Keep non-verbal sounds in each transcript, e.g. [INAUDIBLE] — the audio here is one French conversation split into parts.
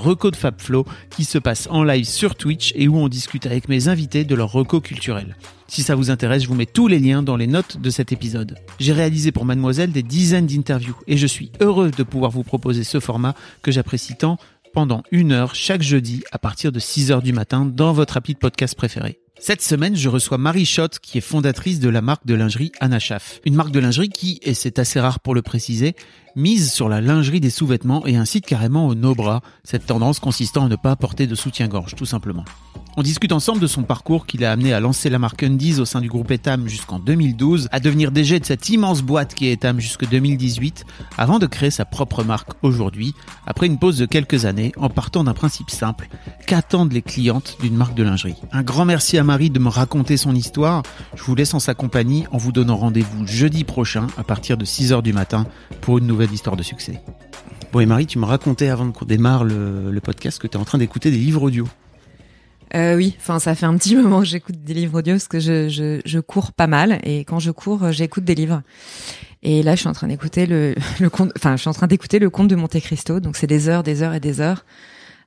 reco de FabFlow qui se passe en live sur Twitch et où on discute avec mes invités de leur reco culturel. Si ça vous intéresse, je vous mets tous les liens dans les notes de cet épisode. J'ai réalisé pour Mademoiselle des dizaines d'interviews et je suis heureux de pouvoir vous proposer ce format que j'apprécie tant pendant une heure chaque jeudi à partir de 6 heures du matin dans votre appli de podcast préféré. Cette semaine, je reçois Marie Schott, qui est fondatrice de la marque de lingerie Anachaf. Une marque de lingerie qui, et c'est assez rare pour le préciser, mise sur la lingerie des sous-vêtements et incite carrément au no-bras, cette tendance consistant à ne pas porter de soutien-gorge, tout simplement. On discute ensemble de son parcours qui l'a amené à lancer la marque Undies au sein du groupe Etam jusqu'en 2012, à devenir DG de cette immense boîte qui est Etam jusque 2018, avant de créer sa propre marque aujourd'hui, après une pause de quelques années, en partant d'un principe simple, qu'attendent les clientes d'une marque de lingerie. Un grand merci à Marie de me raconter son histoire. Je vous laisse en sa compagnie en vous donnant rendez-vous jeudi prochain à partir de 6h du matin pour une nouvelle histoire de succès. Bon et Marie, tu me racontais avant qu'on démarre le, podcast que tu es en train d'écouter des livres audio. Euh, oui, enfin ça fait un petit [LAUGHS] moment que j'écoute des livres audio parce que je, je, cours pas mal et quand je cours, euh, j'écoute des livres. Et là, je suis en train d'écouter [LAUGHS] le, conte, enfin je suis en train d'écouter le conte de Monte Cristo. Donc c'est des heures, des heures et des heures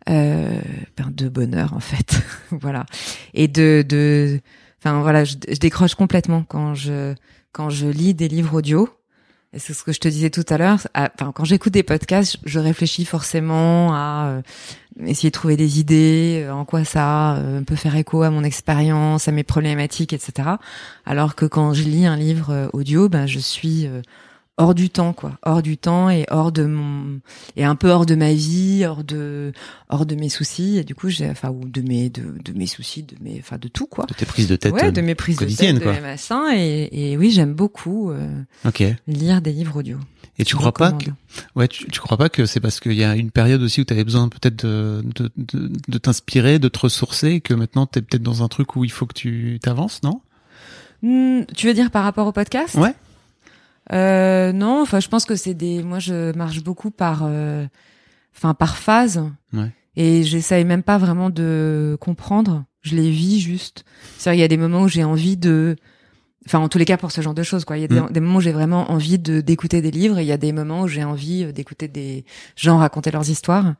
euh, ben, de bonheur en fait, [LAUGHS] voilà. Et de, de, voilà, je, je décroche complètement quand je quand je lis des livres audio. C'est ce que je te disais tout à l'heure. Enfin, quand j'écoute des podcasts, je réfléchis forcément à euh, essayer de trouver des idées, euh, en quoi ça euh, peut faire écho à mon expérience, à mes problématiques, etc. Alors que quand je lis un livre audio, ben je suis hors du temps, quoi, hors du temps et hors de mon et un peu hors de ma vie, hors de hors de mes soucis. Et du coup, j'ai enfin ou de mes de, de mes soucis, de mes enfin de tout, quoi. De tes prises de tête Ouais, euh, de mes prises de tête, de quoi. mes machins. Et, et oui, j'aime beaucoup euh, lire des livres audio. Et tu crois pas que, ouais, tu, tu crois pas que c'est parce qu'il y a une période aussi où tu avais besoin peut-être de, de, de, de t'inspirer, de te ressourcer, et que maintenant tu es peut-être dans un truc où il faut que tu t'avances, non? Hmm, tu veux dire par rapport au podcast? Ouais. Euh, non, enfin, je pense que c'est des. Moi, je marche beaucoup par, euh, enfin, par phase. Ouais. Et j'essaye même pas vraiment de comprendre. Je les vis juste. C'est-à-dire, il y a des moments où j'ai envie de. Enfin, en tous les cas, pour ce genre de choses, quoi. Il y a des, Mm. des moments où j'ai vraiment envie de d'écouter des livres, et il y a des moments où j'ai envie d'écouter des gens raconter leurs histoires.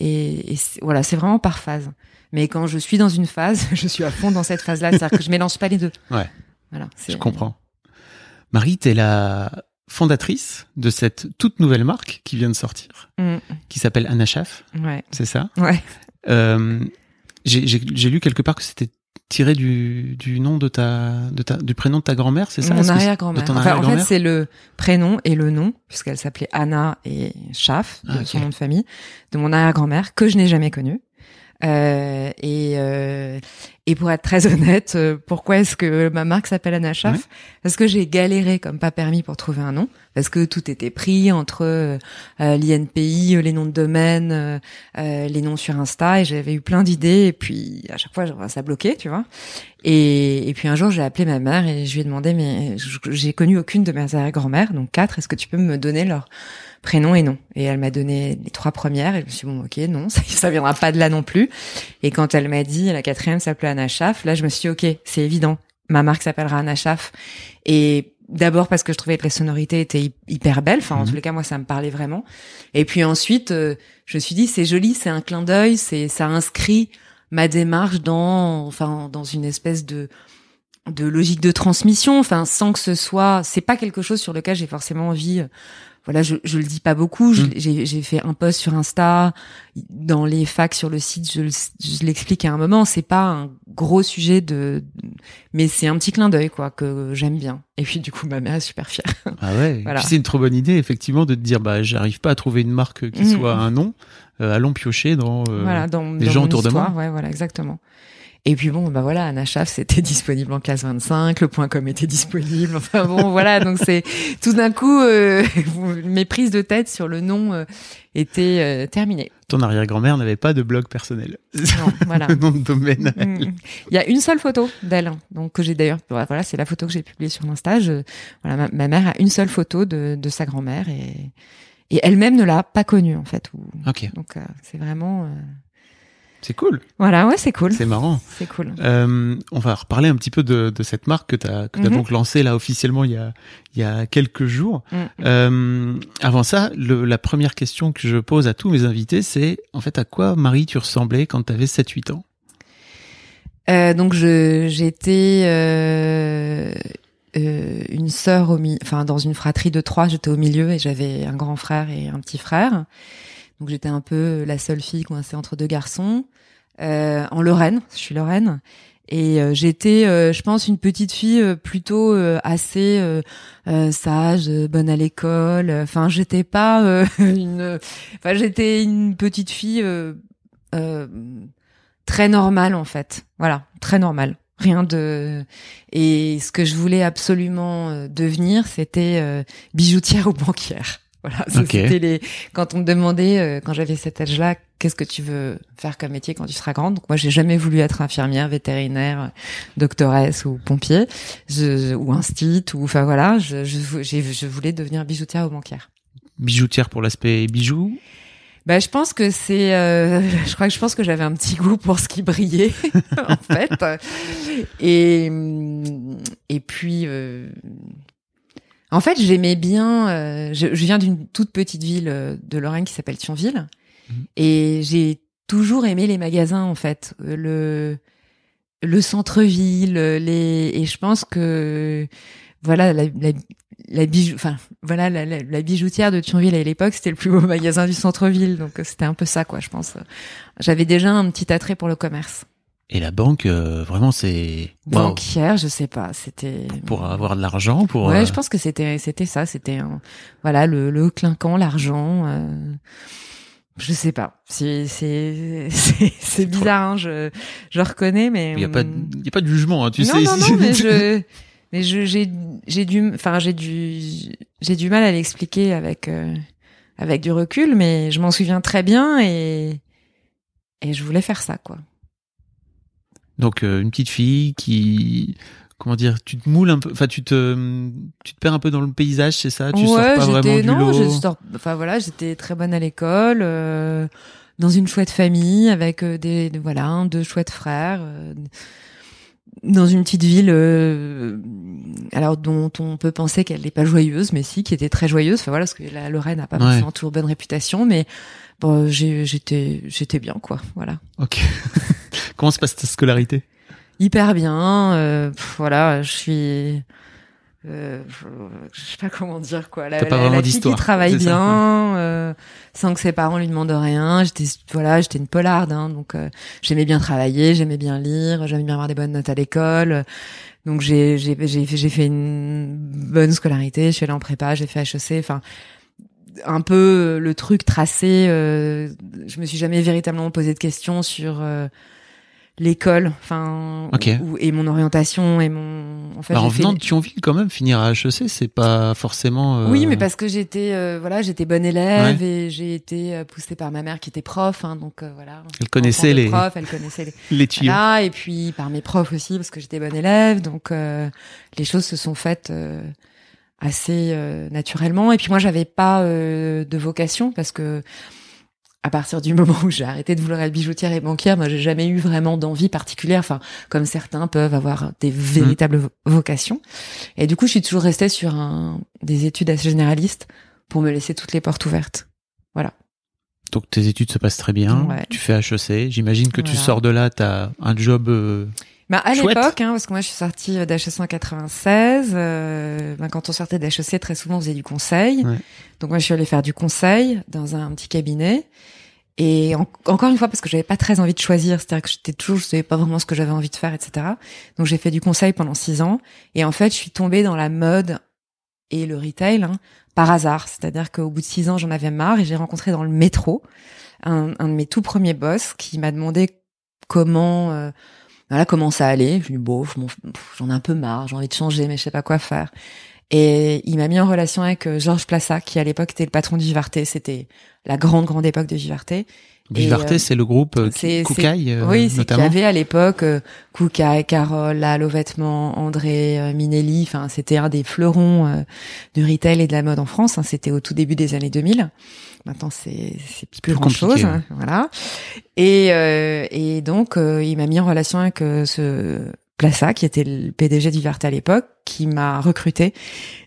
Et, et voilà, c'est vraiment par phase. Mais quand je suis dans une phase, [LAUGHS] je suis à fond dans cette phase-là. C'est-à-dire que je mélange pas les deux. Ouais. Voilà. Je comprends. Marie, t'es la fondatrice de cette toute nouvelle marque qui vient de sortir, Mm, qui s'appelle Anachaf, ouais. c'est ça? Ouais. euh, J'ai lu quelque part que c'était tiré du, du nom de ta, de ta, du prénom de ta grand-mère, c'est ça? Mon arrière-grand-mère. Enfin, en fait, c'est le prénom et le nom, puisqu'elle s'appelait Anna et Schaff, de Ah, son nom de famille, de mon arrière-grand-mère, que je n'ai jamais connue. Euh, et, euh, et pour être très honnête, euh, pourquoi est-ce que ma marque s'appelle Anna Schaff Ouais. Parce que j'ai galéré comme pas permis pour trouver un nom, parce que tout était pris entre euh, euh, l'INPI, les noms de domaine, les noms sur Insta, et j'avais eu plein d'idées, et puis à chaque fois ça bloquait, tu vois. Et, et puis un jour, j'ai appelé ma mère et je lui ai demandé, mais j'ai connu aucune de mes arrière-grand-mères, donc quatre, est-ce que tu peux me donner leur prénom et nom Et elle m'a donné les trois premières et je me suis dit, bon, ok, non, [LAUGHS] ça, ça viendra pas de là non plus. Et quand elle m'a dit, la quatrième s'appelait Anna Schaff, là, je me suis dit, ok, c'est évident, ma marque s'appellera Anna Schaff. Et d'abord parce que je trouvais que les sonorités étaient hy- hyper belles, enfin, en Mhm. tous les cas, moi, ça me parlait vraiment. Et puis ensuite, euh, je me suis dit, c'est joli, c'est un clin d'œil, c'est, ça inscrit ma démarche dans, enfin, dans une espèce de, de logique de transmission, enfin, sans que ce soit, c'est pas quelque chose sur lequel j'ai forcément envie, euh, voilà, je, je le dis pas beaucoup. Mm. J'ai j'ai fait un post sur Insta, dans les facs sur le site, je, le- je l'explique à un moment. C'est pas un gros sujet de, mais c'est un petit clin d'œil quoi que j'aime bien. Et puis du coup, ma mère est super fière. Ah ouais. [LAUGHS] Voilà. C'est une trop bonne idée, effectivement, de te dire, bah, j'arrive pas à trouver une marque qui Mhm. soit un nom. Euh, allons piocher dans. euh, voilà, dans, les dans gens autour de moi. Ouais, voilà, exactement. Et puis bon, bah voilà, Anna Schaff, c'était [LAUGHS] disponible en classe 25, le point com était disponible. Enfin bon, voilà, donc c'est [LAUGHS] tout d'un coup euh, [LAUGHS] mes prises de tête sur le nom euh, étaient euh, terminées. Ton arrière-grand-mère n'avait pas de blog personnel. Non, voilà. Le nom de domaine. Mm. Il y a une seule photo d'elle, donc que j'ai d'ailleurs. Voilà, c'est la photo que j'ai publiée sur l'Insta. Je- Voilà, ma, ma mère a une seule photo de, de sa grand-mère et, et elle-même ne l'a pas connue en fait. Ou- Ok. Donc euh, c'est vraiment. C'est cool. Voilà, ouais, c'est cool. C'est marrant. C'est cool. Euh, on va reparler un petit peu de, de cette marque que tu as, que Mhm. donc lancée là officiellement il y a, il y a quelques jours. Mm. Euh, avant ça, le, la première question que je pose à tous mes invités, c'est en fait à quoi Marie tu ressemblais quand tu avais 7-8 ans? Euh, donc je j'étais euh, euh, une sœur au enfin dans une fratrie de trois, j'étais au milieu et j'avais un grand frère et un petit frère. Donc j'étais un peu la seule fille coincée entre deux garçons. Euh, en Lorraine, je suis Lorraine. Et euh, j'étais, euh, je pense, une petite fille euh, plutôt euh, assez euh, euh, sage, bonne à l'école. Enfin, j'étais pas [LAUGHS] une, enfin, j'étais une petite fille très normale en fait. Voilà, très normale. Rien de. Et ce que je voulais absolument devenir, c'était bijoutière ou banquière. Voilà, ça, c'était les. Quand on me demandait, euh, quand j'avais cet âge-là, qu'est-ce que tu veux faire comme métier quand tu seras grande? Donc moi, j'ai jamais voulu être infirmière, vétérinaire, doctoresse ou pompier, je, ou instit, ou enfin voilà. Je, je, je voulais devenir bijoutière ou banquière. Bijoutière pour l'aspect bijoux. Bah, je pense que c'est, euh, [LAUGHS] je crois que je pense que j'avais un petit goût pour ce qui brillait, [LAUGHS] en fait. Et et puis, euh, en fait, j'aimais bien. euh, je, je viens d'une toute petite ville euh, de Lorraine qui s'appelle Thionville, Mhm. et j'ai toujours aimé les magasins, en fait. Euh, Le le centre-ville, les et je pense que voilà la, la, la bijou, enfin voilà la, la, bijoutière de Thionville à l'époque c'était le plus beau [LAUGHS] magasin du centre-ville donc euh, c'était un peu ça quoi je pense. J'avais déjà un petit attrait pour le commerce. Et la banque, euh, vraiment, c'est. Banquière, je sais pas, c'était pour avoir de l'argent, pour. Ouais, euh, je pense que c'était c'était ça, c'était un- voilà le le clinquant, l'argent. Euh, je sais pas, c'est c'est [LAUGHS] c'est bizarre, hein, je je reconnais, mais Il y a pas, hum, il y a pas de jugement, hein, tu non, sais. non, non, mais je, mais je, j'ai, j'ai du, enfin, j'ai du, j'ai du mal à l'expliquer avec, euh, avec du recul, mais je m'en souviens très bien et, et je voulais faire ça, quoi. Donc euh, une petite fille qui, comment dire, tu te moules un peu, enfin tu te, tu te perds un peu dans le paysage, c'est ça? Tu sors pas vraiment du non, lot? je sors, enfin voilà, j'étais très bonne à l'école, euh, dans une chouette famille avec euh, des, des- voilà, un, deux chouettes frères. Dans une petite ville, euh, alors dont on peut penser qu'elle n'est pas joyeuse, mais si, qui était très joyeuse. Enfin voilà, parce que la Lorraine n'a pas Ouais. forcément toujours bonne réputation, mais bon, j'étais, j'étais bien, quoi. Voilà, Ok. [LAUGHS] Comment se passe ta scolarité? Hyper bien. euh, pff, voilà, je suis, euh, je sais pas comment dire quoi. La, la- la fille qui travaille ça, bien, euh, sans que ses parents lui demandent rien. J'étais, voilà, j'étais une polarde, hein, donc euh, j'aimais bien travailler, j'aimais bien lire, j'aimais bien avoir des bonnes notes à l'école. Donc j'ai j'ai j'ai fait, j'ai fait une bonne scolarité, je suis allée en prépa, j'ai fait HEC, enfin un peu le truc tracé. euh, je me suis jamais véritablement posé de questions sur euh, l'école, enfin Ok. ou- et mon orientation et mon. En fait, Alors, En fait venant de Thionville, quand même, finir à HEC, c'est pas forcément. euh, oui, mais parce que j'étais euh, voilà, j'étais bonne élève et j'ai été euh, poussée par ma mère qui était prof, hein, donc euh, voilà. Elle connaissait les- profs, elle connaissait les [LAUGHS] les tuyaux. voilà, et puis par mes profs aussi parce que j'étais bonne élève, donc euh, les choses se sont faites euh, assez euh, naturellement. Et puis moi, j'avais pas euh, de vocation parce que à partir du [LAUGHS] moment où j'ai arrêté de vouloir être bijoutière et banquière, moi, j'ai jamais eu vraiment d'envie particulière. Enfin, comme certains peuvent avoir des véritables vo- vocations. Et du coup, je suis toujours restée sur un, des études assez généralistes pour me laisser toutes les portes ouvertes. Voilà. Donc tes études se passent très bien. Ouais. Tu fais HEC. J'imagine que tu sors de là, t'as un job. euh, Bah, à l'époque, hein, parce que moi je suis sortie d'HEC en 96, euh, ben, quand on sortait d'HEC, très souvent on faisait du conseil. Ouais. Donc moi je suis allée faire du conseil dans un petit cabinet. Et en- encore une fois, parce que j'avais pas très envie de choisir, c'est-à-dire que j'étais toujours, je savais pas vraiment ce que j'avais envie de faire, etc. Donc j'ai fait du conseil pendant six ans. Et en fait, je suis tombée dans la mode et le retail hein, par hasard. C'est-à-dire qu'au bout de six ans, j'en avais marre et j'ai rencontré dans le métro un, un de mes tout premiers boss qui m'a demandé comment, euh, voilà, comment ça allait. Je lui dit, bon, j'en ai un peu marre, j'ai envie de changer, mais je sais pas quoi faire. Et il m'a mis en relation avec euh, Georges Plaça, qui à l'époque était le patron du Vivarté. C'était la grande, grande époque de Vivarté. Et, Vivarté, euh, c'est le groupe euh, Koukaï, euh, oui, c'est qu'il y notamment. avait à l'époque euh, Koukaï, Carole, Lalo Vêtements, André, Minelli. Enfin, c'était un des fleurons du retail et de la mode en France. hein. C'était au tout début des années 2000. Maintenant, c'est plus plus grand chose. hein, voilà. Et et donc, il m'a mis en relation avec ce Plaça, qui était le PDG du Vivarté à l'époque, qui m'a recruté.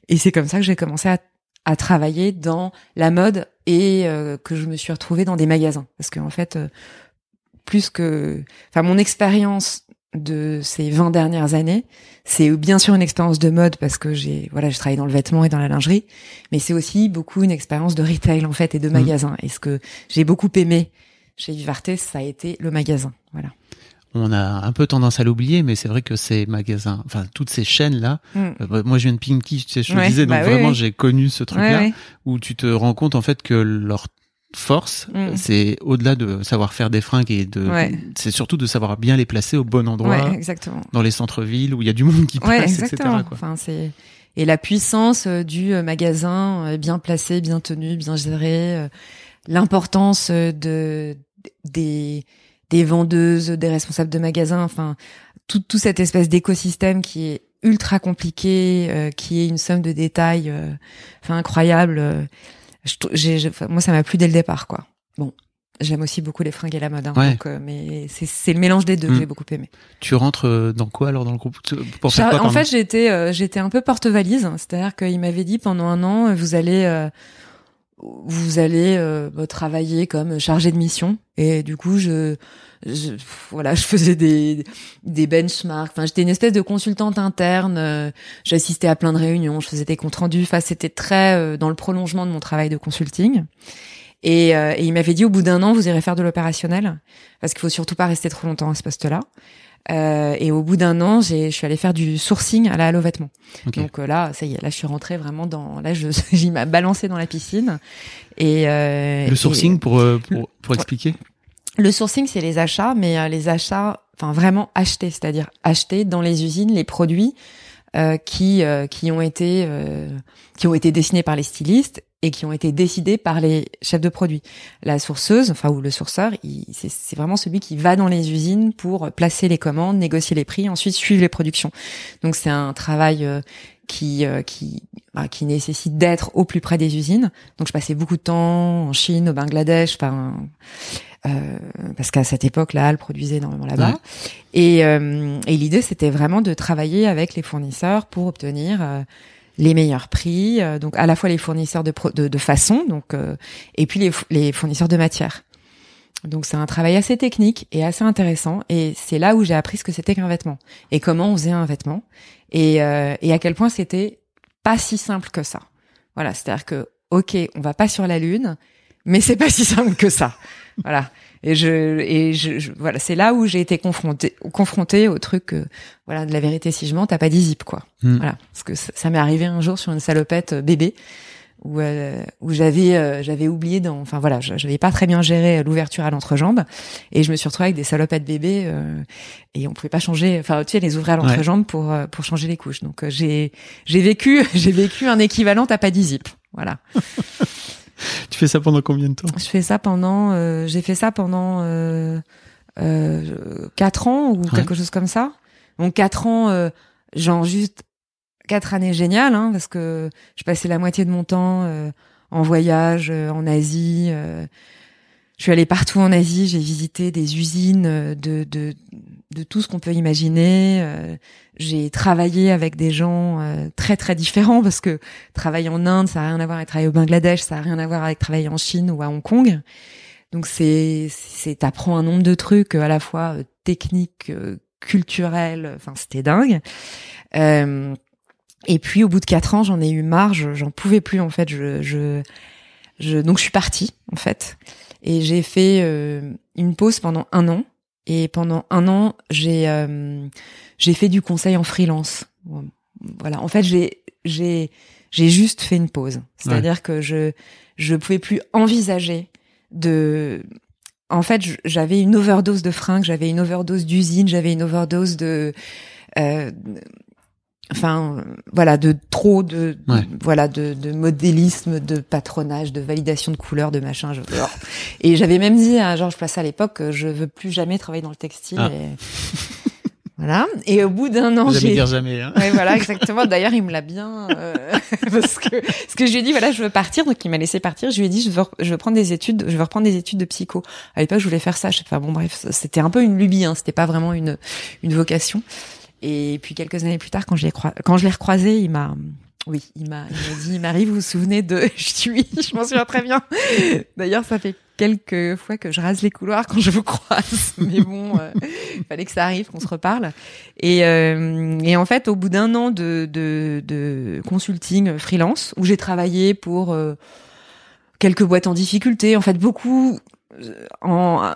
Et c'est comme ça que j'ai commencé à à travailler dans la mode et euh, que je me suis retrouvée dans des magasins parce qu'en fait euh, plus que enfin mon expérience de ces 20 dernières années, c'est bien sûr une expérience de mode parce que j'ai voilà, j'ai travaillé dans le vêtement et dans la lingerie, mais c'est aussi beaucoup une expérience de retail en fait et de Mhm. magasin. Et ce que j'ai beaucoup aimé chez Vivarté, ça a été le magasin. Voilà. On a un peu tendance à l'oublier, mais c'est vrai que ces magasins, enfin toutes ces chaînes là, euh, moi je viens de Pinky, tu sais, je te Ouais, disais, donc bah vraiment oui. j'ai connu ce truc-là Ouais, ouais. où tu te rends compte en fait que leur force, Mm. c'est au-delà de savoir faire des fringues et de, Ouais. c'est surtout de savoir bien les placer au bon endroit, exactement. dans les centres-villes où il y a du monde qui passe, exactement. etc. Quoi. Enfin, c'est et la puissance euh, du euh, magasin euh, bien placé, bien tenu, bien géré, euh, l'importance euh, de des des vendeuses, des responsables de magasins, enfin tout tout cette espèce d'écosystème qui est ultra compliqué, euh, qui est une somme de détails, euh, enfin incroyable. euh, je j'ai- moi, ça m'a plu dès le départ, quoi. Bon. J'aime aussi beaucoup les fringues et la mode, hein, Ouais. donc, euh, mais c'est c'est le mélange des deux Mm. que j'ai beaucoup aimé. Tu rentres euh, dans quoi alors dans le groupe? Pour faire Char- quoi en fait, j'étais euh, j'étais un peu porte-valise, c'est-à-dire qu'il m'avait dit pendant un an, vous allez euh, vous allez euh, travailler comme chargé de mission, et du coup, je, je voilà, je faisais des des benchmarks. Enfin, j'étais une espèce de consultante interne. euh, J'assistais à plein de réunions, je faisais des comptes rendus. Enfin, c'était très euh, dans le prolongement de mon travail de consulting. Et, euh, et il m'avait dit au bout d'un an, vous irez faire de l'opérationnel, parce qu'il faut surtout pas rester trop longtemps à ce poste-là. Euh, et au bout d'un an, j'ai, je suis allée faire du sourcing à la Halo Vêtements. Ok. Donc euh, là, ça y est, là je suis rentrée vraiment dans, là je, [LAUGHS] j'y m'a balancé dans la piscine. Et euh, Le sourcing et- pour, euh, pour pour expliquer? le sourcing, c'est les achats, mais euh, les achats, enfin vraiment acheter, c'est-à-dire acheter dans les usines les produits euh, qui euh, qui ont été euh, qui ont été dessinés par les stylistes et qui ont été décidés par les chefs de produits. La sourceuse, enfin ou le sourceur, c'est vraiment celui qui va dans les usines pour placer les commandes, négocier les prix, ensuite suivre les productions. Donc c'est un travail euh, qui euh, qui bah, qui nécessite d'être au plus près des usines. Donc je passais beaucoup de temps en Chine, au Bangladesh, enfin euh, parce qu'à cette époque, la Halle produisait énormément là-bas. Ouais. Et, euh, et l'idée, c'était vraiment de travailler avec les fournisseurs pour obtenir euh, les meilleurs prix, euh, donc à la fois les fournisseurs de, de, de façon, donc euh, et puis les, les fournisseurs de matière. Donc c'est un travail assez technique et assez intéressant, et c'est là où j'ai appris ce que c'était qu'un vêtement et comment on faisait un vêtement, et, euh, et à quel point c'était pas si simple que ça. Voilà, c'est-à-dire que ok, on va pas sur la lune, mais c'est pas si simple que ça. Voilà. Et je et je, je- voilà, c'est là où j'ai été confrontée confrontée au truc euh, voilà de la vérité si je mens, t'as pas dit zip quoi. Hmm. Voilà, parce que ça, ça m'est arrivé un jour sur une salopette euh, bébé où euh, où j'avais euh, j'avais oublié dans enfin voilà, je- j'avais pas très bien géré l'ouverture à l'entrejambe et je me suis retrouvée avec des salopettes bébés euh, et on pouvait pas changer enfin tu sais les ouvrir à l'entrejambe pour pour changer les couches. Donc j'ai j'ai vécu [LAUGHS] j'ai vécu un équivalent t'as pas dit zip. Voilà. [LAUGHS] Tu fais ça pendant combien de temps? Je fais ça pendant, euh, j'ai fait ça pendant euh, euh, quatre ans ou quelque chose comme ça. Donc quatre ans, euh, genre juste quatre années géniales, hein, parce que je passais la moitié de mon temps euh, en voyage euh, en Asie. euh, je suis allée partout en Asie, j'ai visité des usines de de, de tout ce qu'on peut imaginer. J'ai travaillé avec des gens euh, très très différents parce que travailler en Inde, ça a rien à voir avec travailler au Bangladesh, ça a rien à voir avec travailler en Chine ou à Hong Kong. Donc c'est c'est t'apprends un nombre de trucs euh, à la fois euh, techniques euh, culturel. Enfin, c'était dingue. Euh, et puis au bout de quatre ans, j'en ai eu marre, j'en pouvais plus en fait. Je, je, je, donc je suis partie en fait, et j'ai fait euh, une pause pendant un an. Et pendant un an, j'ai euh, j'ai fait du conseil en freelance. Voilà. En fait, j'ai j'ai j'ai juste fait une pause. C'est-à-dire que je je pouvais plus envisager de en fait, j'avais une overdose de fringues, j'avais une overdose d'usine, j'avais une overdose de euh, enfin voilà de trop de, voilà de, de, modélisme de patronage de validation de couleurs de machin je, et j'avais même dit à Georges Place à l'époque je veux plus jamais travailler dans le textile ah. et [LAUGHS] voilà. Et au bout d'un an j'ai dire jamais hein. ouais, voilà [LAUGHS] exactement. D'ailleurs il me l'a bien euh, [LAUGHS] parce que ce que je lui ai dit voilà je veux partir. Donc il m'a laissé partir. Je lui ai dit je veux je veux prendre des études je veux reprendre des études de psycho. À l'époque je voulais faire ça. Je sais pas bon bref c'était un peu une lubie hein, c'était pas vraiment une une vocation et puis quelques années plus tard, quand je l'ai quand je l'ai recroisé, il m'a, oui, il m'a, il m'a dit, Marie, vous vous souvenez de, [LAUGHS] je suis, je m'en souviens très bien. D'ailleurs, ça fait quelques fois que je rase les couloirs quand je vous croise, [LAUGHS] mais bon, euh, il fallait que ça arrive, qu'on se reparle. Et, euh, et en fait, au bout d'un an de, de, de, consulting freelance, où j'ai travaillé pour euh, quelques boîtes en difficulté, en fait, beaucoup en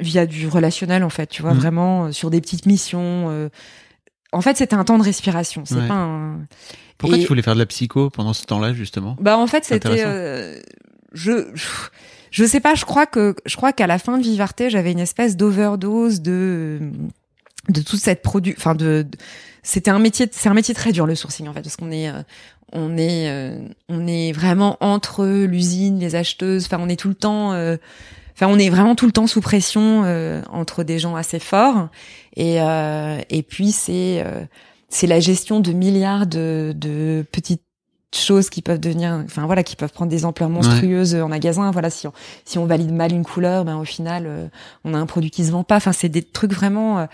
via du relationnel en fait, tu vois, mmh. vraiment euh, sur des petites missions. Euh. En fait, c'était un temps de respiration. C'est pas un. Pourquoi tu voulais faire de la psycho pendant ce temps-là justement? Bah en fait, c'était euh, je je sais pas. Je crois que je crois qu'à la fin de Vivarté, j'avais une espèce d'overdose de de toute cette produit. Enfin de, c'était un métier. C'est un métier très dur le sourcing en fait, parce qu'on est on est on est vraiment entre l'usine, les acheteuses. Enfin, on est tout le temps. Enfin, on est vraiment tout le temps sous pression euh, entre des gens assez forts. Et, euh, et puis, c'est euh, c'est la gestion de milliards de, de petites choses qui peuvent devenir enfin voilà qui peuvent prendre des ampleurs monstrueuses en magasin. Voilà si on si on valide mal une couleur ben au final on a un produit qui se vend pas. Enfin c'est des trucs vraiment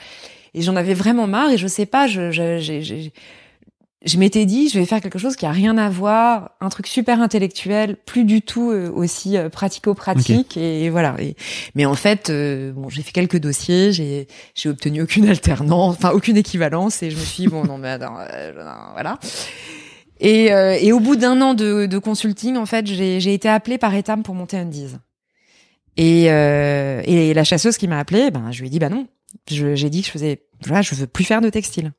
et j'en avais vraiment marre. Et je sais pas je j'ai je m'étais dit, je vais faire quelque chose qui a rien à voir, un truc super intellectuel, plus du tout euh, aussi euh, pratico-pratique et, voilà. Et, mais en fait, euh, bon, j'ai fait quelques dossiers, j'ai j'ai obtenu aucune alternance, enfin aucune équivalence et je me suis dit, bon non mais attends, voilà. Et, et au bout d'un an de, de consulting, en fait, j'ai été appelée par Etam pour monter un Et, et la chasseuse qui m'a appelée, ben je lui ai dit bah non, j'ai dit que je faisais, voilà, je veux plus faire de textile.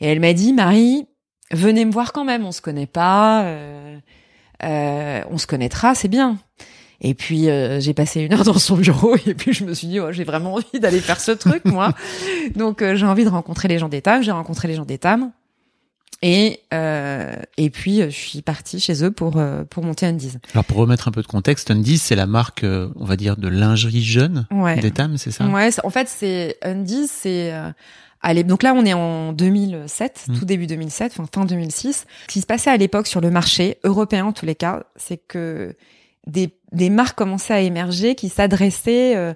Et elle m'a dit, Marie, venez me voir quand même, on se connaît pas, euh, euh, on se connaîtra, c'est bien. Et puis euh, j'ai passé une heure dans son bureau [LAUGHS] et puis je me suis dit oh, j'ai vraiment envie d'aller faire ce truc moi. [LAUGHS] Donc euh, j'ai envie de rencontrer les gens d'État, j'ai rencontré les gens d'État. Et et puis je suis partie chez eux pour pour monter Undies. Alors pour remettre un peu de contexte, Undies c'est la marque on va dire de lingerie jeune ouais. d'Etam, c'est ça? Ouais, en fait c'est Undies c'est Allez, donc là, on est en 2007, mmh. tout début 2007, enfin fin 2006. Ce qui se passait à l'époque sur le marché européen, en tous les cas, c'est que des, des marques commençaient à émerger qui s'adressaient euh,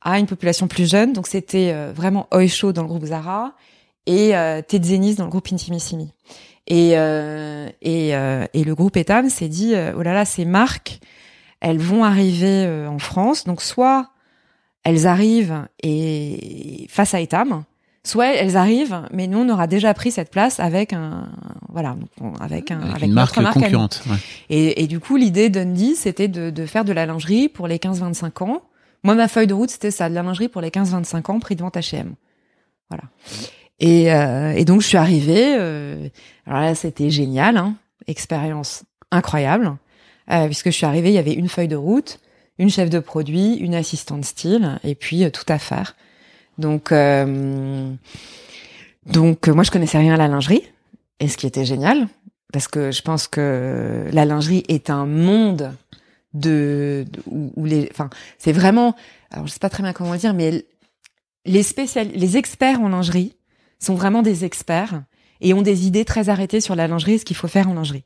à une population plus jeune. Donc c'était euh, vraiment Oisho dans le groupe Zara et euh, dans le groupe Intimissimi. Et, euh, et, et le groupe Etam s'est dit, oh là là, ces marques, elles vont arriver en France. Donc soit elles arrivent et face à Etam, soit elles arrivent, mais nous on aura déjà pris cette place avec un voilà avec un avec, une marque, concurrente. Et, et, du coup l'idée d'Undy c'était de, de, faire de la lingerie pour les 15-25 ans. Moi ma feuille de route c'était ça de la lingerie pour les 15-25 ans prix de vente H&M. Voilà. Et, euh, et donc je suis arrivée. Euh, alors là c'était génial, hein, expérience incroyable euh, puisque je suis arrivée il y avait une feuille de route, une chef de produit, une assistante style et puis euh, tout à faire. Donc, euh, donc moi je connaissais rien à la lingerie, et ce qui était génial, parce que je pense que la lingerie est un monde de, où, les, enfin c'est vraiment, alors je sais pas très bien comment dire, mais les spécial, les experts en lingerie sont vraiment des experts et ont des idées très arrêtées sur la lingerie, ce qu'il faut faire en lingerie.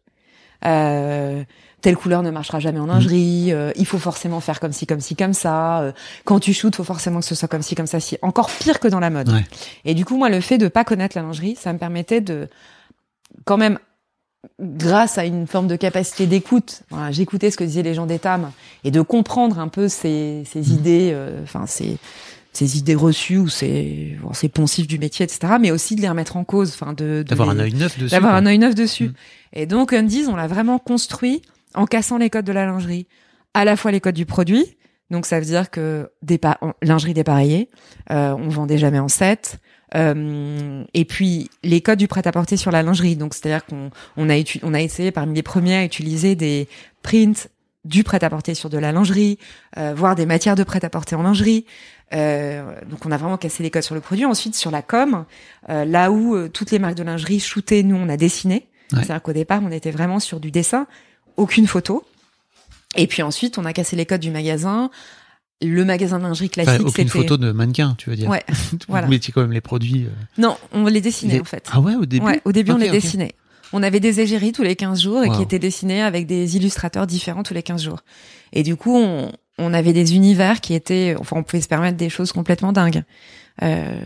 Euh, telle couleur ne marchera jamais en lingerie, euh, il faut forcément faire comme ci, comme ci, comme ça. Euh, quand tu shootes, faut forcément que ce soit comme ci, comme ça. Si. Encore pire que dans la mode. Et du coup, moi, le fait de pas connaître la lingerie, ça me permettait de, quand même, grâce à une forme de capacité d'écoute, voilà, j'écoutais ce que disaient les gens d'Etam et de comprendre un peu ces, ces mmh. idées, euh, enfin ces ces idées reçues ou ces, bon, ces poncifs du métier, etc. Mais aussi de les remettre en cause, enfin de, de D'avoir les- un œil neuf dessus. d'avoir un œil neuf dessus. Mm. Et donc Undies, on l'a vraiment construit en cassant les codes de la lingerie, à la fois les codes du produit. Donc ça veut dire que en- lingerie dépareillée, euh, on vendait jamais en set. Euh, et puis les codes du prêt-à-porter sur la lingerie. Donc c'est-à-dire qu'on on a, étu- on a essayé parmi les premiers à utiliser des prints du prêt-à-porter sur de la lingerie, euh, voire des matières de prêt-à-porter en lingerie. Euh, donc on a vraiment cassé les codes sur le produit. Ensuite sur la com, euh, là où euh, toutes les marques de lingerie shootaient, nous on a dessiné. Ouais. C'est-à-dire qu'au départ on était vraiment sur du dessin, aucune photo. Et puis ensuite on a cassé les codes du magasin. Le magasin de lingerie Enfin, classique, aucune photo de mannequin, tu veux dire. Ouais, [LAUGHS] Vous voilà. mettiez quand même les produits. euh, non, on les dessinait les- en fait. Ah ouais, au début. Ouais, au début, on les dessinait. On avait des égéries tous les 15 jours et Wow. qui étaient dessinés avec des illustrateurs différents tous les 15 jours. Et du coup, on, on avait des univers qui étaient, enfin, on pouvait se permettre des choses complètement dingues. Euh,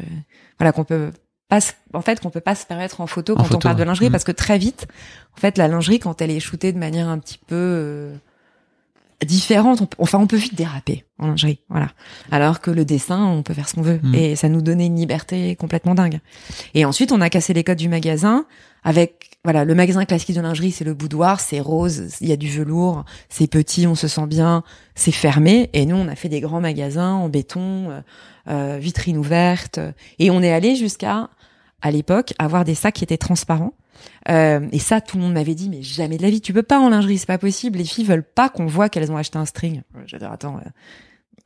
voilà, qu'on peut pas, se- en fait, qu'on peut pas se permettre en photo En quand on parle de lingerie Mm. parce que très vite, en fait, la lingerie, quand elle est shootée de manière un petit peu, euh, différente, on, peut- enfin, on peut vite déraper en lingerie, voilà. Alors que le dessin, on peut faire ce qu'on veut. Mm. Et ça nous donnait une liberté complètement dingue. Et ensuite, on a cassé les codes du magasin avec, voilà, le magasin classique de lingerie, c'est le boudoir, c'est rose, il y a du velours, c'est petit, on se sent bien, c'est fermé. Et nous, on a fait des grands magasins en béton, euh, euh, vitrines ouvertes. Et on est allé jusqu'à, à l'époque, avoir des sacs qui étaient transparents. Euh, et ça, tout le monde m'avait dit, mais jamais de la vie, tu peux pas en lingerie, c'est pas possible. Les filles veulent pas qu'on voit qu'elles ont acheté un string. J'adore, attends. euh.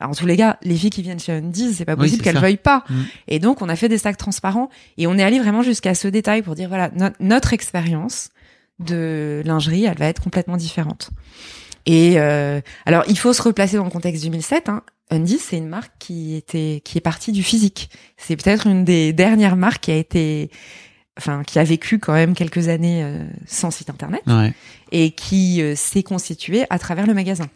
Alors, en tous les cas, les filles qui viennent chez Undies, c'est pas possible qu'elles veuillent pas. Mm. Et donc, on a fait des sacs transparents et on est allé vraiment jusqu'à ce détail pour dire, voilà, no- notre expérience de lingerie, elle va être complètement différente. Et euh, alors, il faut se replacer dans le contexte 2007. Hein. Undies, c'est une marque qui était qui est partie du physique. C'est peut-être une des dernières marques qui a été, enfin, qui a vécu quand même quelques années euh, sans site internet Ouais. et qui euh, s'est constituée à travers le magasin.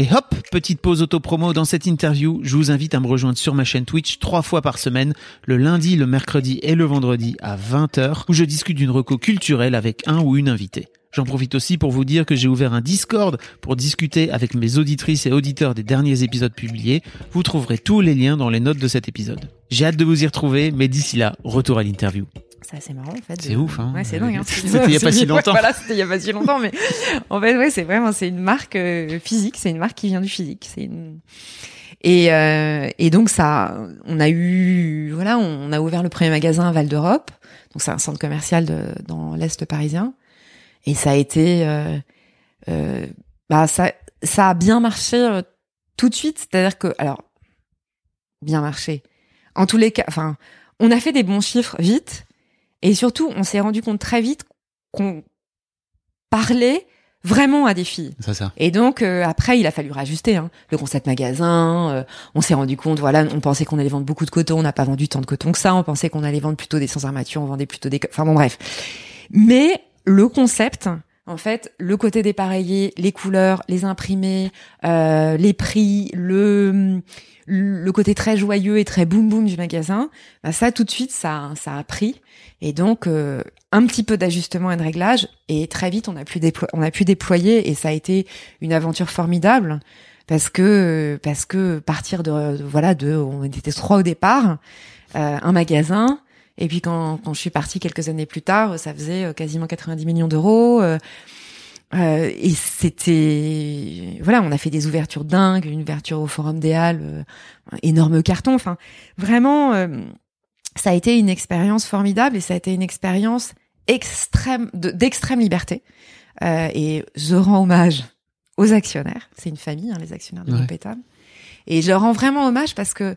Et hop, petite pause auto-promo dans cette interview. Je vous invite à me rejoindre sur ma chaîne Twitch trois fois par semaine, le lundi, le mercredi et le vendredi à 20h, où je discute d'une reco culturelle avec un ou une invitée. J'en profite aussi pour vous dire que j'ai ouvert un Discord pour discuter avec mes auditrices et auditeurs des derniers épisodes publiés. Vous trouverez tous les liens dans les notes de cet épisode. J'ai hâte de vous y retrouver, mais d'ici là, retour à l'interview. C'est assez marrant en fait. C'est de- ouf, hein. Ouais, c'est dingue. Hein. [LAUGHS] C'était il y a pas si Ouais, longtemps. voilà, c'était il y a pas si longtemps, mais en fait, ouais, c'est vraiment, c'est une marque euh, physique, c'est une marque qui vient du physique. C'est une... Et, euh, et donc ça, on a eu, voilà, on a ouvert le premier magasin à Val d'Europe, donc c'est un centre commercial de, dans l'est parisien, et ça a été, euh, euh, bah ça, ça a bien marché tout de suite. C'est-à-dire que, alors, bien marché. En tous les cas, enfin, on a fait des bons chiffres vite, et surtout, on s'est rendu compte très vite qu'on parlait vraiment à des filles. Ça, ça. Et donc euh, après, il a fallu rajuster hein, le concept magasin. euh, on s'est rendu compte, voilà, on pensait qu'on allait vendre beaucoup de coton, on n'a pas vendu tant de coton que ça. On pensait qu'on allait vendre plutôt des sans armature, on vendait plutôt des, enfin bon bref. Mais le concept, en fait, le côté dépareillé, les couleurs, les imprimés, euh, les prix, le le côté très joyeux et très boum boum du magasin, bah ça tout de suite ça ça a pris. Et donc euh, un petit peu d'ajustement et de réglage et très vite on a pu on a pu déployer et ça a été une aventure formidable parce que parce que partir de, de- voilà de on était trois au départ euh, un magasin et puis quand quand je suis partie quelques années plus tard ça faisait euh, quasiment 90 millions d'euros euh, euh, et c'était voilà on a fait des ouvertures dingues une ouverture au Forum des Halles euh, un énorme carton. Enfin vraiment euh, ça a été une expérience formidable et ça a été une expérience extrême de- d'extrême liberté. Et je rends hommage aux actionnaires. C'est une famille hein, les actionnaires du Ouais. et je leur rends vraiment hommage parce que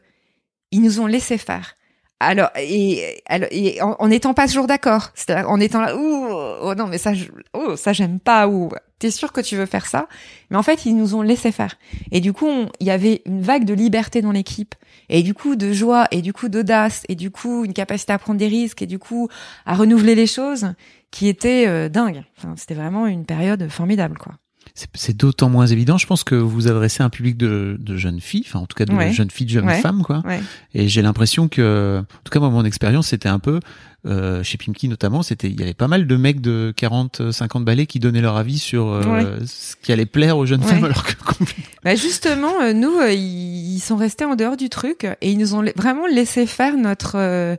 ils nous ont laissé faire alors et, alors, et en, en étant pas toujours d'accord c'est-à-dire en étant là ouh oh non mais ça oh ça j'aime pas ou t'es sûr que tu veux faire ça? Mais en fait ils nous ont laissé faire. Et du coup il y avait une vague de liberté dans l'équipe. Et du coup de joie et du coup d'audace et du coup une capacité à prendre des risques et du coup à renouveler les choses qui était euh, dingue enfin, c'était vraiment une période formidable quoi C'est- d'autant moins évident. Je pense que vous adressez un public de, de jeunes filles, enfin en tout cas de Ouais. jeunes filles, de jeunes Ouais. femmes, quoi. ouais Et j'ai l'impression que, en tout cas moi mon expérience c'était un peu euh, chez Pimki notamment, c'était il y avait pas mal de mecs de 40, 50 balais qui donnaient leur avis sur euh, ce qui allait plaire aux jeunes femmes, alors que Bah justement, euh, nous, euh, ils ils sont restés en dehors du truc et ils nous ont vraiment laissé faire notre. euh,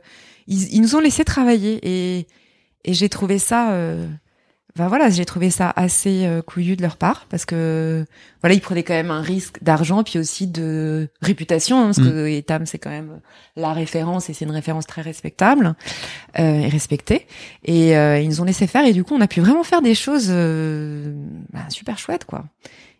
ils, ils nous ont laissé travailler et et j'ai trouvé ça. Ben voilà, j'ai trouvé ça assez euh, couillu de leur part parce que voilà, ils prenaient quand même un risque d'argent puis aussi de réputation hein, parce Mm. que Etam c'est quand même la référence et c'est une référence très respectable euh, et respectée. Et euh, ils nous ont laissé faire et du coup on a pu vraiment faire des choses euh, bah, super chouettes quoi.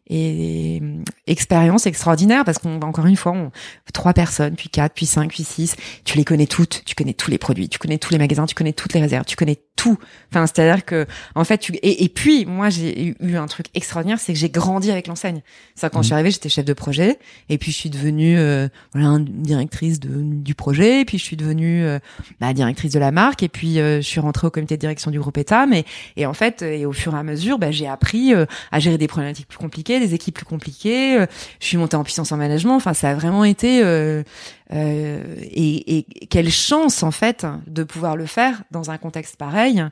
Et euh, expérience extraordinaire parce qu'on encore une fois on trois personnes puis quatre puis cinq puis six. Tu les connais toutes. Tu connais tous les produits. Tu connais tous les magasins. Tu connais toutes les réserves. Tu connais tout. Enfin c'est à dire que en fait tu et, et puis moi j'ai eu- un truc extraordinaire c'est que j'ai grandi avec l'enseigne. C'est quand je suis arrivée j'étais chef de projet et puis je suis devenue euh, voilà directrice de, du projet et puis je suis devenue euh, bah, directrice de la marque et puis euh, je suis rentrée au comité de direction du groupe Etam et, et en fait et au fur et à mesure bah, j'ai appris euh, à gérer des problématiques plus compliquées des équipes plus compliquées euh, je suis montée en puissance en management enfin ça a vraiment été euh, et, et quelle chance en fait de pouvoir le faire dans un contexte pareil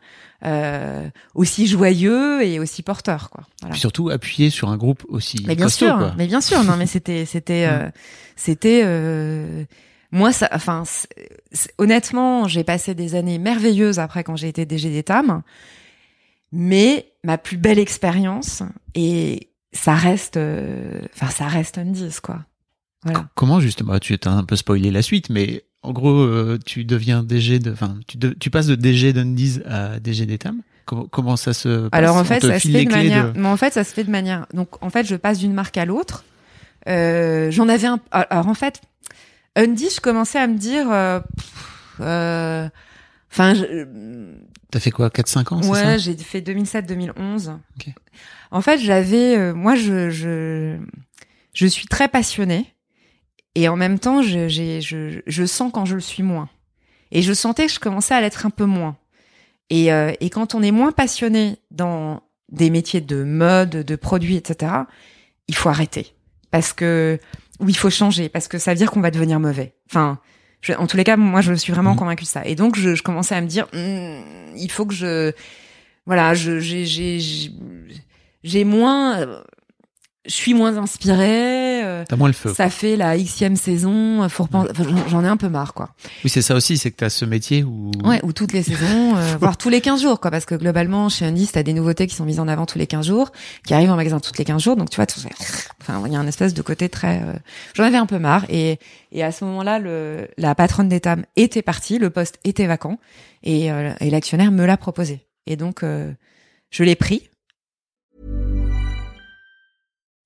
euh, aussi joyeux et aussi porteur quoi voilà. Puis surtout appuyer sur un groupe aussi Mais bien costaud, sûr, quoi. mais bien sûr, non, mais c'était, [LAUGHS] c'était, euh, c'était, euh, moi, ça, enfin, c'est- c'est- honnêtement, j'ai passé des années merveilleuses après quand j'ai été DG d'Etam, mais ma plus belle expérience et ça reste, euh, enfin, ça reste un 10, quoi. Voilà. Comment justement Tu as un peu spoilé la suite, mais en gros, euh, tu deviens DG de, enfin, tu, de- tu passes de DG d'Undies à DG d'Etam? Comment, comment ça se passe? Alors en fait, ça se fait de manière. Mais en fait, ça se fait de manière. Donc en fait, je passe d'une marque à l'autre. Euh, J'en avais un. Alors en fait, Undy, je commençais à me dire. euh, euh, Enfin, je- T'as fait quoi 4-5 ans, ouais, j'ai fait 2007-2011. Ok. En fait, j'avais, euh, moi, je, je, je suis très passionnée et en même temps, je, je, je sens quand je le suis moins. Et je sentais que je commençais à l'être un peu moins. Et, euh, et quand on est moins passionné dans des métiers de mode, de produits, etc., il faut arrêter parce que ou il faut changer parce que ça veut dire qu'on va devenir mauvais. Enfin, je- en tous les cas, moi, je suis vraiment Mhm. convaincue de ça. Et donc, je, je commençais à me dire, Hmm, il faut que je, voilà, j'ai moins, euh, je suis moins inspirée. euh, T'as moins le feu. ça fait la xème saison. Faut repen- enfin, j'en- ai un peu marre, quoi. Oui, c'est ça aussi, c'est que t'as ce métier où. Ouais, ou toutes les saisons, euh, [LAUGHS] voire tous les 15 jours, quoi, parce que globalement, chez Undies, t'as des nouveautés qui sont mises en avant tous les 15 jours, qui arrivent en magasin tous les 15 jours, donc tu vois, tout- enfin, il y a un espèce de côté très, euh, j'en avais un peu marre, et, et à ce moment-là, le, la patronne d'Etam était partie, le poste était vacant, et, euh, et l'actionnaire me l'a proposé. Et donc, euh, je l'ai pris.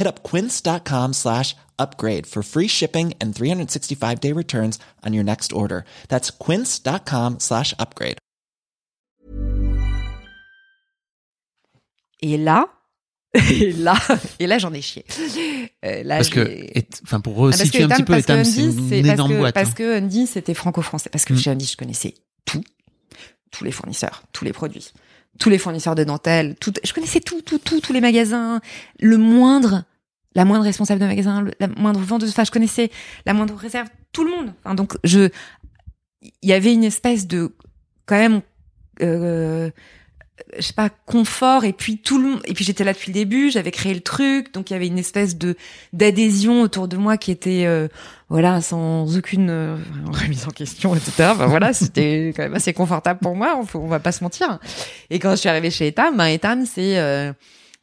Hit up quince.com slash upgrade for free shipping and 365 day returns on your next order. That's quince.com slash upgrade. Et là, [LAUGHS] et là, et là, j'en ai chié. Euh, là, Parce que, enfin, pour resituer un petit peu, Etam, c'est une énorme que, boîte. Parce hein. que Undies, c'était franco-français. Parce que Mm. chez Undies, je connaissais tout. Tous les fournisseurs, tous les produits, tous les fournisseurs de dentelle, tout, je connaissais tout, tout, tout, tous les magasins, le moindre, la moindre responsable de magasin, la moindre vendeuse, enfin, je connaissais la moindre réserve, tout le monde. Enfin, donc, je, il y avait une espèce de, quand même, euh, je sais pas confort et puis tout le monde et puis j'étais là depuis le début j'avais créé le truc donc il y avait une espèce de d'adhésion autour de moi qui était euh, voilà sans aucune euh, remise en question etc enfin, voilà c'était [LAUGHS] quand même assez confortable pour moi on, faut- va pas se mentir et quand je suis arrivée chez Etam ben Etam c'est euh,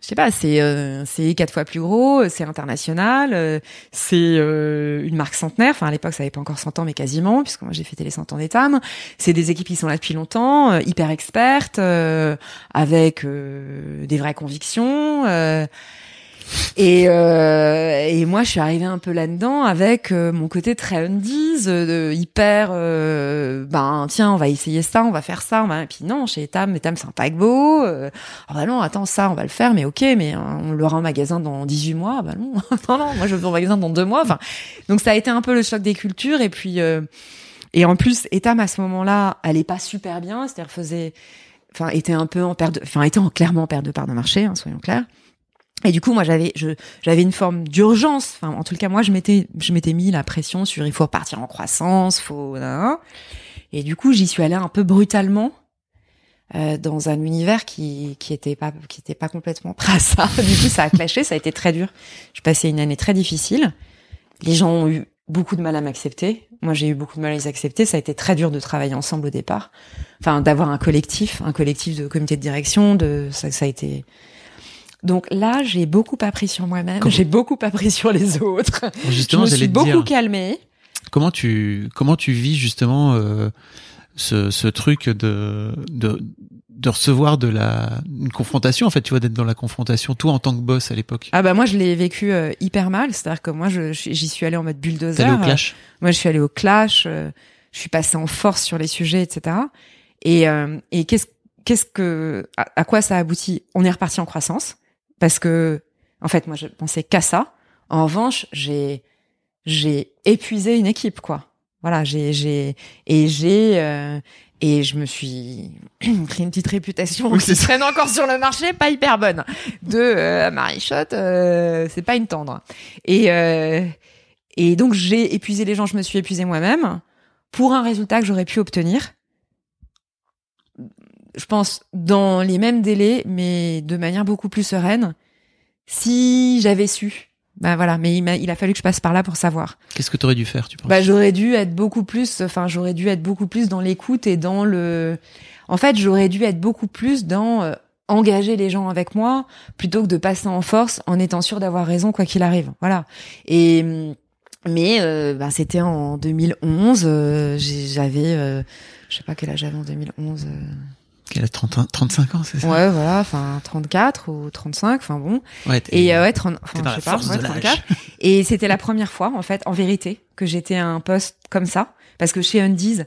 je sais pas, c'est euh, c'est quatre fois plus gros, c'est international, euh, c'est euh, une marque centenaire. Enfin à l'époque ça avait pas encore 100 ans mais quasiment puisque moi j'ai fêté les 100 ans d'Etam. C'est des équipes qui sont là depuis longtemps, euh, hyper expertes, euh, avec euh, des vraies convictions. Et, euh, et moi, je suis arrivée un peu là-dedans avec euh, mon côté très undies, euh, hyper, euh, ben tiens, on va essayer ça, on va faire ça. On va... Et puis non, chez Etam, Etam c'est un paquebot. Euh, ah bah non, attends, ça, on va le faire, mais ok, mais euh, on l'aura en magasin dans 18 mois. Bah non, [LAUGHS] non, non, moi je veux en magasin dans deux mois. Enfin, donc ça a été un peu le choc des cultures. Et puis, euh, Et en plus, Etam à ce moment-là, elle est pas super bien, c'est-à-dire faisait, enfin, était un peu en perte, enfin, était en, clairement en perte de part de marché, hein, soyons clairs. Et du coup, moi, j'avais, je, j'avais une forme d'urgence. Enfin, en tout cas, moi, je m'étais, je m'étais mis la pression sur il faut repartir en croissance, faut. Et du coup, j'y suis allée un peu brutalement. Euh, dans un univers qui qui était pas qui était pas complètement prêt à ça. [LAUGHS] Du coup, ça a clashé, ça a été très dur. J'ai passé une année très difficile. Les gens ont eu beaucoup de mal à m'accepter. Moi, j'ai eu beaucoup de mal à les accepter. Ça a été très dur de travailler ensemble au départ. Enfin, d'avoir un collectif, un collectif de comité de direction. De ça, ça a été donc là, j'ai beaucoup appris sur moi-même, j'ai beaucoup appris sur les autres. Justement, je me suis beaucoup calmée. Comment tu comment tu vis justement euh, ce, ce truc de, de de recevoir de la une confrontation en fait tu vois d'être dans la confrontation toi en tant que boss à l'époque? Ah bah moi je l'ai vécu euh, hyper mal. C'est-à-dire que moi je j'y suis allée en mode bulldozer allé au clash? moi je suis allée au clash euh, je suis passée en force sur les sujets etc et et qu'est-ce qu'est-ce que à, à, quoi ça aboutit? On est reparti en croissance parce que en fait moi je pensais qu'à ça. En revanche, j'ai j'ai épuisé une équipe quoi. Voilà, j'ai j'ai et j'ai euh, et je me suis [CLEARS THROAT] pris une petite réputation qui traîne encore sur le marché, pas hyper bonne. De euh, Marichotte, euh, c'est pas une tendre. Et euh, et donc j'ai épuisé les gens, je me suis épuisé moi-même pour un résultat que j'aurais pu obtenir je pense, dans les mêmes délais, mais de manière beaucoup plus sereine, si j'avais su. Bah voilà, mais il a, il a fallu que je passe par là pour savoir. Qu'est-ce que tu aurais dû faire, tu penses? Bah j'aurais dû être beaucoup plus, enfin j'aurais dû être beaucoup plus dans l'écoute et dans le. En fait, j'aurais dû être beaucoup plus dans euh, engager les gens avec moi plutôt que de passer en force en étant sûr d'avoir raison quoi qu'il arrive. Voilà. Et mais euh, bah, c'était en 2011. Euh, j'avais, euh, je sais pas quel âge j'avais en 2011. Qu'elle a 30, 35 ans, c'est ça? Ouais, voilà, enfin 34 ou 35, enfin bon. Ouais, et euh, ouais, 30, enfin je sais pas, ouais, 34. [LAUGHS] et c'était la première fois, en fait, en vérité, que j'étais à un poste comme ça, parce que chez Undies,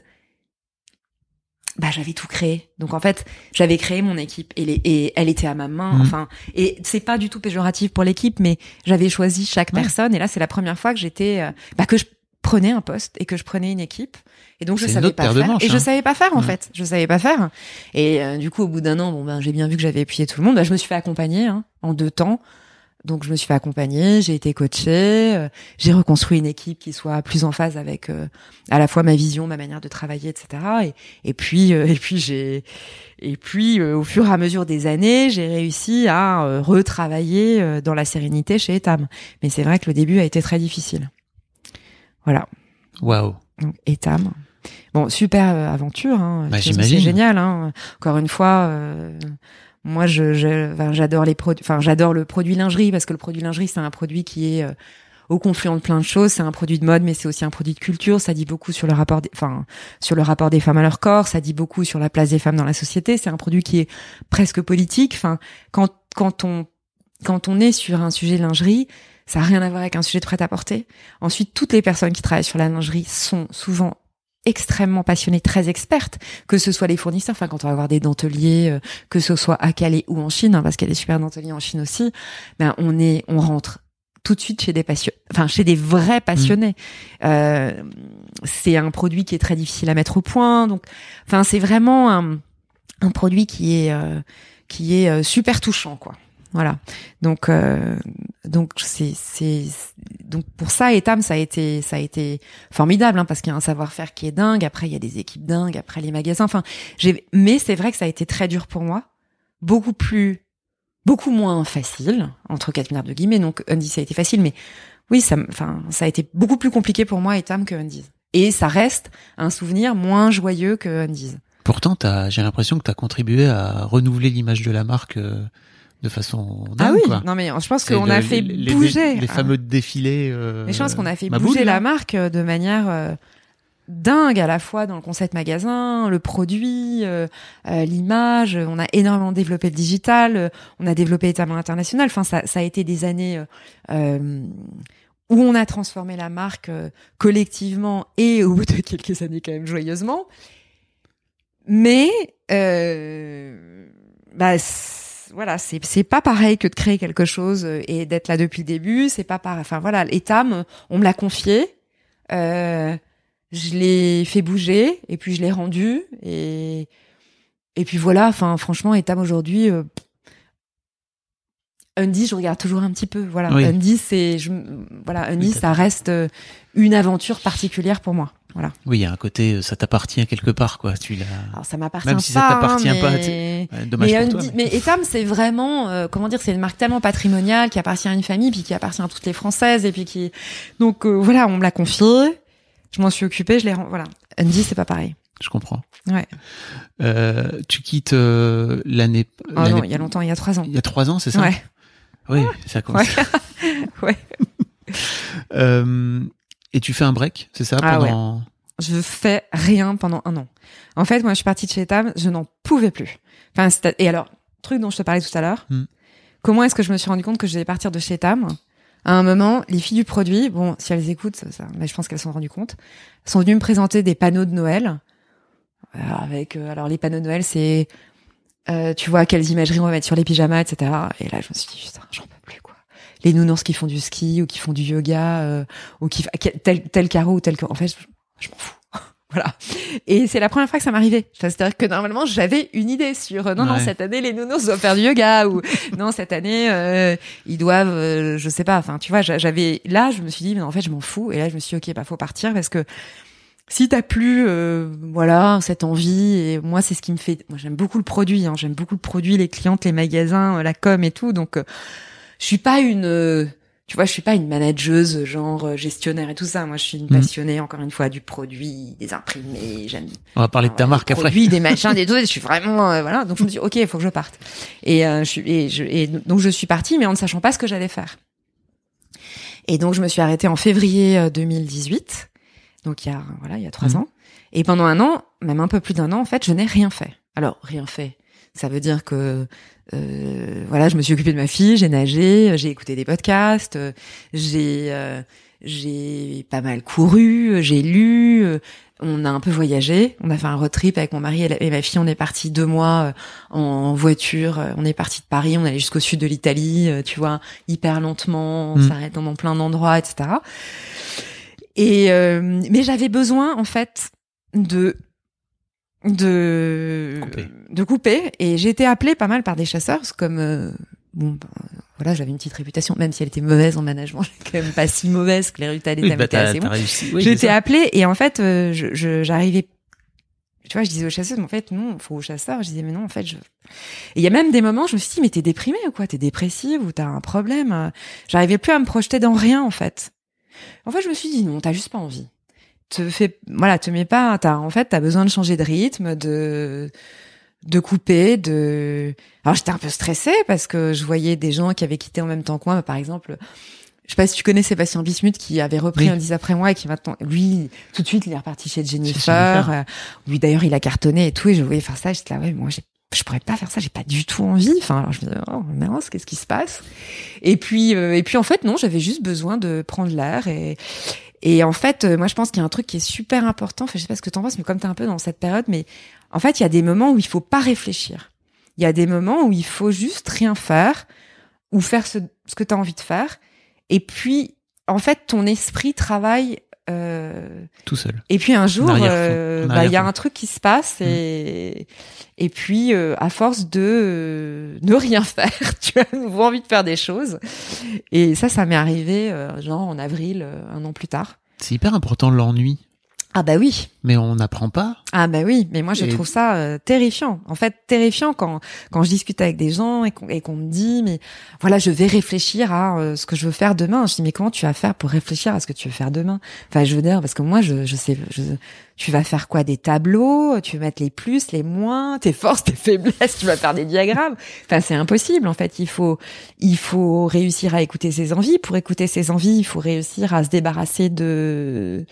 bah j'avais tout créé. Donc en fait, j'avais créé mon équipe et, les, et elle était à ma main. Mhm. Enfin, et c'est pas du tout péjoratif pour l'équipe, mais j'avais choisi chaque personne. Et là, c'est la première fois que j'étais, euh, bah que je prenais un poste et que je prenais une équipe. Et donc je savais pas faire. et je hein. savais pas faire en fait. Je savais pas faire. Et euh, du coup au bout d'un an bon ben j'ai bien vu que j'avais appuyé tout le monde. Ben, je me suis fait accompagner hein, en deux temps. Donc je me suis fait accompagner j'ai été coachée euh, j'ai reconstruit une équipe qui soit plus en phase avec euh, à la fois ma vision ma manière de travailler etc et, et puis et puis j'ai et puis au fur et à mesure des années j'ai réussi à retravailler dans la sérénité chez Etam. Mais c'est vrai que le début a été très difficile voilà. Waouh. Etam. Bon, super euh, aventure. Hein. Bah, c'est génial. Hein. Encore une fois, euh, moi, je, j'adore les produits. Enfin, j'adore le produit lingerie parce que le produit lingerie, c'est un produit qui est euh, au confluent de plein de choses. C'est un produit de mode, mais c'est aussi un produit de culture. Ça dit beaucoup sur le rapport, enfin, sur le rapport des femmes à leur corps. Ça dit beaucoup sur la place des femmes dans la société. C'est un produit qui est presque politique. Enfin, quand quand on quand on est sur un sujet lingerie, ça n'a rien à voir avec un sujet de prêt-à-porter. Ensuite, toutes les personnes qui travaillent sur la lingerie sont souvent extrêmement passionnées, très expertes, que ce soit les fournisseurs, enfin quand on va avoir des denteliers, euh, que ce soit à Calais ou en Chine, hein, parce qu'il y a des super denteliers en Chine aussi, ben on est, on rentre tout de suite chez des passionnés, enfin chez des vrais passionnés. Mmh. Euh, c'est un produit qui est très difficile à mettre au point, donc, enfin c'est vraiment un, un produit qui est euh, qui est euh, super touchant, quoi. Voilà. Donc euh, donc c'est c'est donc pour ça Etam ça a été ça a été formidable hein, parce qu'il y a un savoir-faire qui est dingue. Après il y a des équipes dingues. Après les magasins. Enfin j'ai mais c'est vrai que ça a été très dur pour moi. Beaucoup plus beaucoup moins facile entre quatre milliards de guillemets. Donc Undies ça a été facile, mais oui ça enfin ça a été beaucoup plus compliqué pour moi Etam que Undies. Et ça reste un souvenir moins joyeux que Undies. Pourtant, j'ai l'impression que tu as contribué à renouveler l'image de la marque euh, de façon dingue, ah oui non mais je pense qu'on a fait bouger les, fameux défilés euh, mais je pense qu'on a fait bouger la marque euh, de manière euh, dingue à la fois dans le concept magasin le produit euh, l'image on a énormément développé le digital on a développé les talents international enfin ça, ça a été des années où on a transformé la marque collectivement et au bout de quelques années quand même joyeusement. Mais bah voilà, c'est c'est pas pareil que de créer quelque chose euh, et d'être là depuis le début. C'est pas pareil. Enfin voilà, Etam, on me l'a confié. Euh, je l'ai fait bouger et puis je l'ai rendu et et puis voilà. Enfin, franchement, Etam aujourd'hui. Euh, Undy, je regarde toujours un petit peu. Voilà, Oui. Undy, c'est, je, voilà, Undy, ça reste euh, une aventure particulière pour moi. Voilà. Oui, il y a un côté, euh, ça t'appartient quelque part, quoi. Tu l'as. Alors ça m'appartient Même pas. si ça t'appartient hein, pas. Ouais, dommage mais, pour toi. Mais- mais Etam, c'est vraiment, euh, comment dire, c'est une marque tellement patrimoniale qui appartient à une famille, puis qui appartient à toutes les Françaises, et puis qui, donc euh, voilà, on me l'a confié, je m'en suis occupée, je l'ai, voilà. Undy, c'est pas pareil. Je comprends. Ouais. Euh, tu quittes l'année. Oh l'année- non, il y a longtemps, il y a trois ans. Il y a trois ans, c'est ça? Ouais. Oui, ça commence. Ouais. [LAUGHS] [LAUGHS] Euh, et tu fais un break, c'est ça Ah pendant... Je fais rien pendant un an. En fait, moi, je suis partie de chez Etam, je n'en pouvais plus. Enfin, et alors, truc dont je te parlais tout à l'heure. Hmm. Comment est-ce que je me suis rendu compte que je devais partir de chez Etam À un moment, les filles du produit, bon, si elles écoutent, ça, ça- mais je pense qu'elles se sont rendues compte, sont venues me présenter des panneaux de Noël. Euh, avec, euh, alors les panneaux de Noël, c'est, euh, tu vois, quelles imageries on va mettre sur les pyjamas, etc. Et là, je me suis dit, putain, j'en peux plus, quoi. Les nounours qui font du ski ou qui font du yoga, euh, ou qui, tel, tel carreau ou tel. En fait, je, je m'en fous. [LAUGHS] Voilà. Et c'est la première fois que ça m'arrivait. Enfin, C'est-à-dire que normalement, j'avais une idée sur euh, non, non, cette année, les nounours doivent faire du yoga ou [LAUGHS] non, cette année, euh, ils doivent, euh, je sais pas. Enfin, tu vois, j'a- j'avais là, je me suis dit, mais en fait, je m'en fous. Et là, je me suis dit, ok, bah faut partir parce que si t'as plus, euh, voilà, cette envie. Et moi, c'est ce qui me fait. Moi, j'aime beaucoup le produit. Hein, j'aime beaucoup le produit, les clientes, les magasins, la com et tout. Donc, euh, je suis pas une euh, tu vois, je suis pas une manageuse genre euh, gestionnaire et tout ça. Moi, je suis une Mhm. passionnée, encore une fois, du produit, des imprimés. J'aime. On va parler de ta marque des après. produits, des [LAUGHS] machins, des tout. Je suis vraiment euh, voilà. Donc je me dis ok, il faut que je parte. Et, euh, je suis et, je, et donc je suis partie, mais en ne sachant pas ce que j'allais faire. Et donc je me suis arrêtée en février euh, 2018. Donc il y a voilà, il y a trois Mhm. ans. Et pendant un an, même un peu plus d'un an, en fait, je n'ai rien fait. Alors rien fait. Ça veut dire que euh, voilà, je me suis occupée de ma fille, j'ai nagé, j'ai écouté des podcasts, euh, j'ai euh, j'ai pas mal couru, j'ai lu, euh, on a un peu voyagé, on a fait un road trip avec mon mari et, la- et ma fille, on est parti deux mois euh, en voiture, euh, on est parti de Paris, on allait jusqu'au sud de l'Italie, euh, tu vois, hyper lentement, on Mm. s'arrête dans plein d'endroits, etc. Et euh, mais j'avais besoin en fait de de Couper. de couper. Et j'ai été appelée pas mal par des chasseurs comme euh, bon ben, voilà j'avais une petite réputation même si elle était mauvaise en management [LAUGHS] quand même pas si mauvaise que les résultats Oui, bah, étaient assez bons. Oui, j'ai c'est été ça. appelée et en fait euh, je j'arrivais tu vois je disais aux chasseuses mais en fait non faut aux chasseurs. Je disais mais non en fait je et il y a même des moments je me suis dit mais t'es déprimée ou quoi? T'es dépressive ou t'as un problème? J'arrivais plus à me projeter dans rien en fait. En fait je me suis dit non t'as juste pas envie te fais voilà te mets pas t'as. En fait t'as besoin de changer de rythme de de couper de alors j'étais un peu stressée parce que je voyais des gens qui avaient quitté en même temps que moi. Par exemple je sais pas si tu connais Sébastien Bismuth qui avait repris Oui. un 10 après moi et qui maintenant lui tout de suite il est reparti chez Jennifer, Jennifer. euh, lui d'ailleurs il a cartonné et tout et je voyais faire ça. J'étais là ouais moi j'ai je pourrais pas faire ça. J'ai pas du tout envie. Enfin alors je me disais oh mince qu'est-ce qui se passe? Et puis euh, et puis en fait non j'avais juste besoin de prendre l'air et et en fait, euh, moi, je pense qu'il y a un truc qui est super important. Enfin, je sais pas ce que t'en penses, mais comme t'es un peu dans cette période, mais en fait, il y a des moments où il faut pas réfléchir. Il y a des moments où il faut juste rien faire ou faire ce, ce que t'as envie de faire. Et puis, en fait, ton esprit travaille. Euh, Tout seul. et puis un jour, euh, bah, il y a un truc qui se passe et et puis euh, à force de ne rien [LAUGHS] faire, tu as nouveau envie de faire des choses. Et ça, ça m'est arrivé genre en avril, un an plus tard. C'est hyper important l'ennui, Ah bah oui, mais on n'apprend pas. ah bah oui, mais moi je Et- trouve ça euh, terrifiant. En fait, terrifiant quand quand je discute avec des gens et qu'on et qu'on me dit mais voilà, je vais réfléchir à euh, ce que je veux faire demain. Je dis mais comment tu vas faire pour réfléchir à ce que tu veux faire demain? Enfin, je veux dire parce que moi je je sais je, tu vas faire quoi? Des tableaux, tu vas mettre les plus, les moins, tes forces, [LAUGHS] tes faiblesses, tu vas faire des diagrammes? Enfin, c'est impossible en fait, il faut il faut réussir à écouter ses envies. Pour écouter ses envies, il faut réussir à se débarrasser de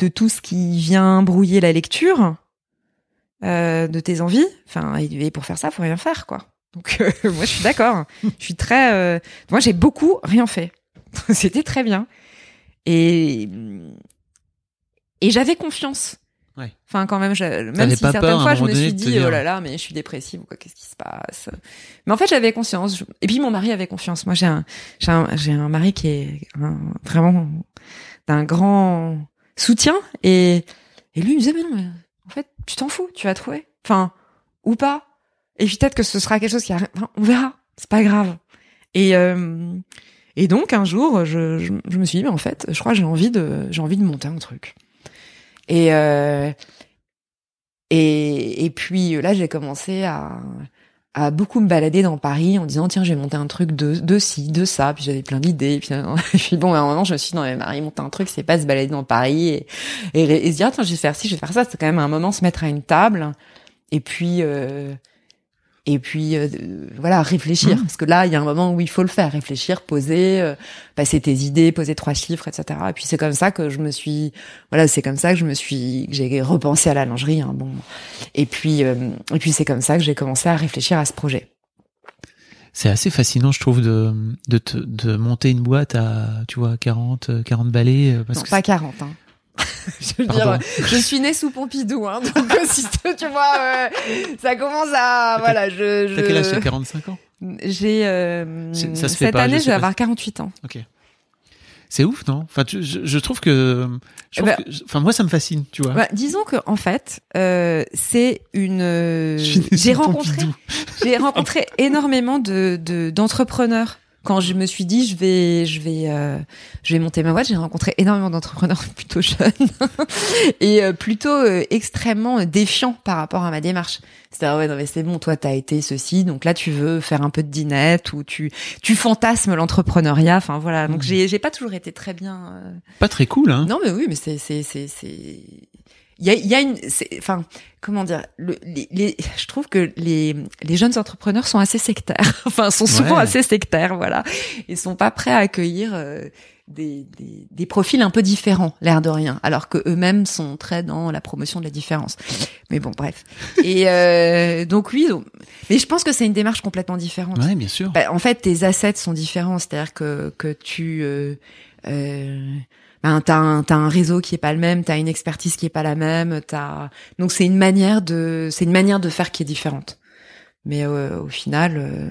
de tout ce qui vient brouiller la lecture euh, de tes envies. Enfin, et, pour faire ça, faut rien faire, quoi. Donc euh, [LAUGHS] moi, je suis d'accord. Je suis très. euh, Moi, j'ai beaucoup rien fait. [LAUGHS] C'était très bien. Et et j'avais confiance. Ouais. Enfin, quand même, je- même si certaines peur, fois, je me suis dit, oh là là, mais je suis dépressive ou quoi, qu'est-ce qui se passe? Mais en fait, j'avais conscience. Je- Et puis, mon mari avait confiance. Moi, j'ai un, j'ai un, j'ai un mari qui est un- vraiment d'un grand soutien et et lui il me disait mais non en fait tu t'en fous tu vas trouver. Enfin ou pas. Et puis peut-être que ce sera quelque chose qui arrive enfin, on verra. C'est pas grave. Et euh, et donc un jour je, je, me suis dit mais en fait je crois j'ai envie de j'ai envie de monter un truc. Et euh, et et puis là j'ai commencé à à beaucoup me balader dans Paris en disant tiens je vais monter un truc de de ci de ça. Puis j'avais plein d'idées. Puis, puis [LAUGHS] bon à un moment je me suis dit non mais Marie monter un truc c'est pas se balader dans Paris et, et, et se dire attends je vais faire ci je vais faire ça. C'est quand même un moment se mettre à une table. Et puis euh, et puis euh, voilà réfléchir Mmh. parce que là il y a un moment où il faut le faire réfléchir poser euh, passer tes idées poser trois chiffres etc et puis c'est comme ça que je me suis voilà c'est comme ça que je me suis que j'ai repensé à la lingerie hein, bon et puis euh, et puis c'est comme ça que j'ai commencé à réfléchir à ce projet C'est assez fascinant, je trouve, de, de, te- de monter une boîte à, tu vois, 40, euh, 40 balais. Parce non que pas 40 hein. [LAUGHS] je veux Pardon. dire, je suis née sous Pompidou, hein, donc euh, si tu vois, euh, ça commence à, voilà, je, je... T'as quel âge? T'as 45 ans? J'ai euh, C'est- ça se fait cette pas, année, je vais avoir 48 ans. Ok. C'est ouf, non? Enfin, tu- je, je trouve que, je trouve que- enfin, moi, ça me fascine, tu vois. Bah, disons que en fait, euh, c'est une. J'ai rencontré, j'ai [LAUGHS] rencontré énormément de de- d'entrepreneurs. Quand je me suis dit je vais je vais euh, je vais monter ma boîte, j'ai rencontré énormément d'entrepreneurs [LAUGHS] plutôt jeunes [LAUGHS] et euh, plutôt euh, extrêmement défiants par rapport à ma démarche. C'est-à-dire ouais non mais c'est bon toi t'as été ceci donc là tu veux faire un peu de dinette ou tu tu fantasmes l'entrepreneuriat. Enfin voilà donc Mhm. j'ai j'ai pas toujours été très bien. euh, Pas très cool, hein non, mais oui, mais c'est c'est c'est c'est il y a, y a une enfin comment dire le, les, les- je trouve que les les jeunes entrepreneurs sont assez sectaires. [LAUGHS] Enfin sont souvent Ouais. assez sectaires voilà. Ils sont pas prêts à accueillir euh, des, des des profils un peu différents l'air de rien alors que eux-mêmes sont très dans la promotion de la différence. Mais bon bref. Et euh, donc oui donc- mais je pense que c'est une démarche complètement différente. Ouais, bien sûr. bah, en fait, tes assets sont différents, c'est-à-dire que que tu euh, euh, ben, t'as un un réseau qui est pas le même, t'as une expertise qui est pas la même, t'as donc c'est une manière de c'est une manière de faire qui est différente. Mais euh, au final, euh,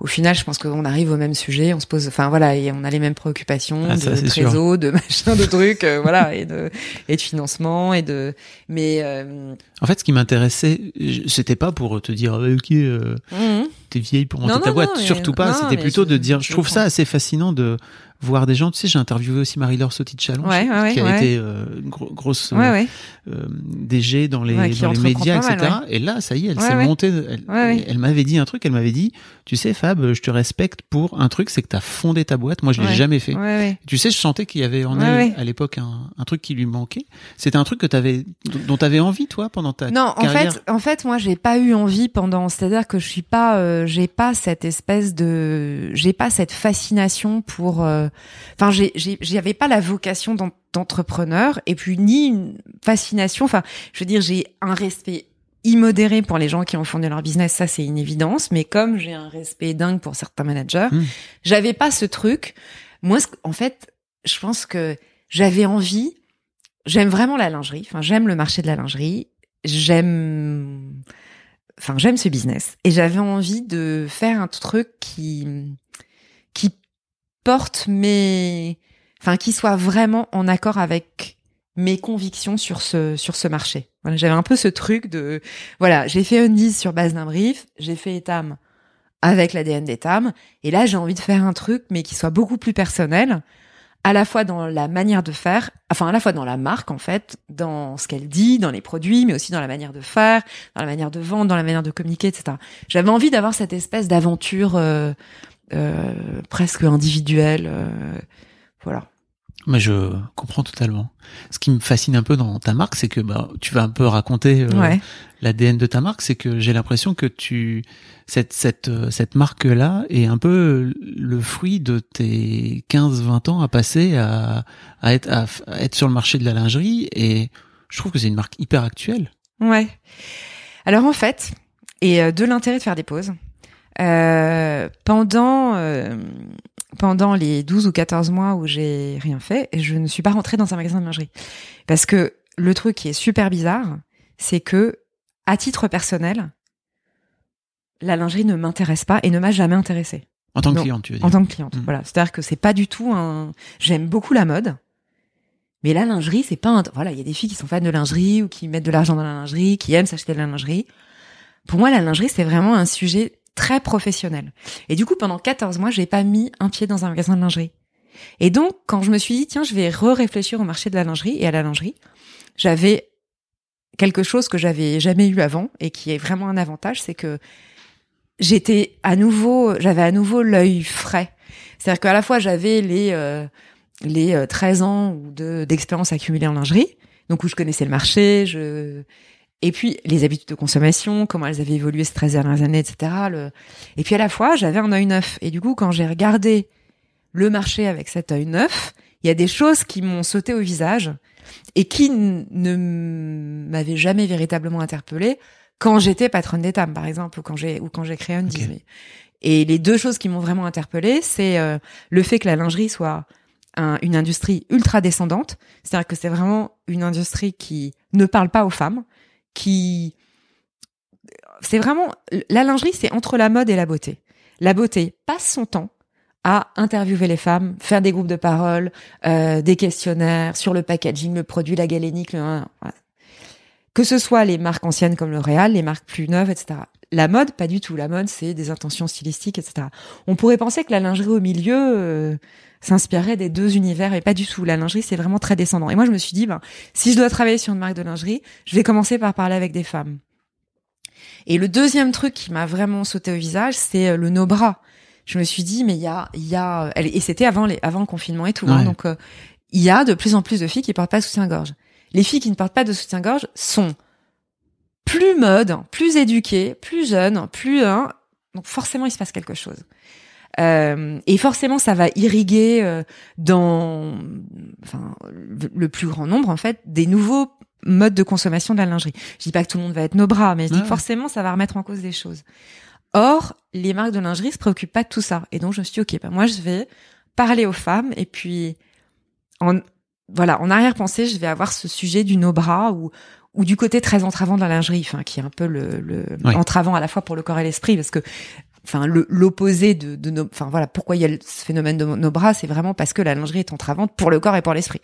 au final, je pense qu'on arrive au même sujet, on se pose, enfin voilà, et on a les mêmes préoccupations Ah, ça, de trésor, [LAUGHS] de machin, de trucs, euh, voilà, et de et de financement et de mais euh, En fait, ce qui m'intéressait, c'était pas pour te dire, euh, ok, euh, mhm. T'es vieille pour monter Non, ta non, boîte, non, surtout pas. non, C'était plutôt je- de dire, je, je trouve comprends. ça assez fascinant de voir des gens. Tu sais, j'ai interviewé aussi Marie-Laure Sauti-Chalon, Ouais, ouais, qui a ouais. été euh, une gro- grosse euh, euh, DG dans les, dans les médias, etc. mal, Et là, ça y est, elle s'est montée. Elle, Ouais, ouais. elle m'avait dit un truc. Elle m'avait dit, tu sais, Fab, je te respecte pour un truc, c'est que t'as fondé ta boîte. Moi, je l'ai jamais fait. Ouais ouais. Tu sais, je sentais qu'il y avait en elle, à l'époque un, un truc qui lui manquait. C'était un truc que t'avais, dont t'avais envie, toi, pendant ta Non, en carrière? fait, en fait, moi, j'ai pas eu envie pendant. C'est-à-dire que je suis pas, euh, j'ai pas cette espèce de, j'ai pas cette fascination pour. euh, Enfin, j'ai, j'avais pas la vocation d'en- d'entrepreneur et puis ni une fascination. Enfin, je veux dire, j'ai un respect immodéré pour les gens qui ont fondé leur business, ça c'est une évidence. Mais comme j'ai un respect dingue pour certains managers, Hmm. j'avais pas ce truc. Moi, en fait, je pense que j'avais envie. J'aime vraiment la lingerie. Enfin, j'aime le marché de la lingerie. J'aime, enfin, j'aime ce business. Et j'avais envie de faire un truc qui, qui porte mes, enfin, qui soit vraiment en accord avec mes convictions sur ce, sur ce marché. J'avais un peu ce truc de, voilà, j'ai fait Undies sur base d'un brief, j'ai fait Etam avec l'ADN d'Etam, et là, j'ai envie de faire un truc, mais qui soit beaucoup plus personnel, à la fois dans la manière de faire, enfin à la fois dans la marque en fait, dans ce qu'elle dit, dans les produits, mais aussi dans la manière de faire, dans la manière de vendre, dans la manière de communiquer, etc. J'avais envie d'avoir cette espèce d'aventure euh, euh, presque individuelle, euh, voilà. Mais je comprends totalement. Ce qui me fascine un peu dans ta marque, c'est que bah, tu vas un peu raconter euh, ouais. l'ADN de ta marque, c'est que j'ai l'impression que tu cette cette euh, cette marque là est un peu le fruit de tes 15-20 ans à passer à à être à, à être sur le marché de la lingerie et je trouve que c'est une marque hyper actuelle. Ouais. Alors en fait, et euh, de l'intérêt de faire des pauses, euh, pendant euh, pendant les 12 ou 14 mois où j'ai rien fait, je ne suis pas rentrée dans un magasin de lingerie. Parce que le truc qui est super bizarre, c'est que à titre personnel, la lingerie ne m'intéresse pas et ne m'a jamais intéressée En tant que cliente, tu veux dire. en tant que cliente. Mm. Voilà, c'est-à-dire que c'est pas du tout un. J'aime beaucoup la mode, Mais la lingerie, c'est pas un... Voilà, il y a des filles qui sont fans de lingerie ou qui mettent de l'argent dans la lingerie, qui aiment s'acheter de la lingerie. Pour moi, la lingerie, c'est vraiment un sujet très professionnel. Et du coup, pendant 14 mois, j'ai pas mis un pied dans un magasin de lingerie. Et donc, quand je me suis dit, tiens, je vais re-réfléchir au marché de la lingerie et à la lingerie, j'avais quelque chose que j'avais jamais eu avant et qui est vraiment un avantage, c'est que j'étais à nouveau, j'avais à nouveau l'œil frais. C'est-à-dire qu'à la fois j'avais les euh, les 13 euh, ans de d'expérience accumulée en lingerie, donc où je connaissais le marché, je et puis les habitudes de consommation, comment elles avaient évolué ces 13 dernières années, etc. Le... Et puis à la fois j'avais un œil neuf. Et du coup quand j'ai regardé le marché avec cet œil neuf, il y a des choses qui m'ont sauté au visage et qui ne m'avaient jamais véritablement interpellée quand j'étais patronne d'état, par exemple, ou quand j'ai ou quand j'ai créé un Disney. Et les deux choses qui m'ont vraiment interpellée, c'est euh, le fait que la lingerie soit une industrie ultra descendante, c'est-à-dire que c'est vraiment une industrie qui ne parle pas aux femmes, qui c'est vraiment la lingerie, c'est entre la mode et la beauté. La beauté passe son temps à interviewer les femmes, faire des groupes de parole, euh, des questionnaires sur le packaging, le produit, la galénique, que ce soit les marques anciennes comme le Réal, les marques plus neuves, etc. La mode, pas du tout. La mode, c'est des intentions stylistiques, etc. On pourrait penser que la lingerie au milieu euh, s'inspirerait des deux univers, et pas du tout. La lingerie, c'est vraiment très descendant. Et moi, je me suis dit, ben, si je dois travailler sur une marque de lingerie, je vais commencer par parler avec des femmes. Et le deuxième truc qui m'a vraiment sauté au visage, c'est euh, le no-bras je me suis dit mais il y a il y a et c'était avant les avant le confinement et tout hein, donc euh, il y a de plus en plus de filles qui portent pas de soutien-gorge. Les filles qui ne portent pas de soutien-gorge sont plus mode, plus éduquées, plus jeunes, plus hein, donc forcément il se passe quelque chose. Euh, et forcément, ça va irriguer euh, dans, enfin, le plus grand nombre en fait des nouveaux modes de consommation de la lingerie. Je dis pas que tout le monde va être nos bras, mais je dis que forcément, ça va remettre en cause des choses. Or, les marques de lingerie se préoccupent pas de tout ça. Et donc, je me suis dit, ok, bah, moi, je vais parler aux femmes et puis, en, voilà, en arrière-pensée, je vais avoir ce sujet du no-bras ou, ou du côté très entravant de la lingerie, enfin, qui est un peu le, le entravant à la fois pour le corps et l'esprit, parce que, enfin, l'opposé de, de nos, enfin, voilà, pourquoi il y a ce phénomène de nos bras, c'est vraiment parce que la lingerie est entravante pour le corps et pour l'esprit.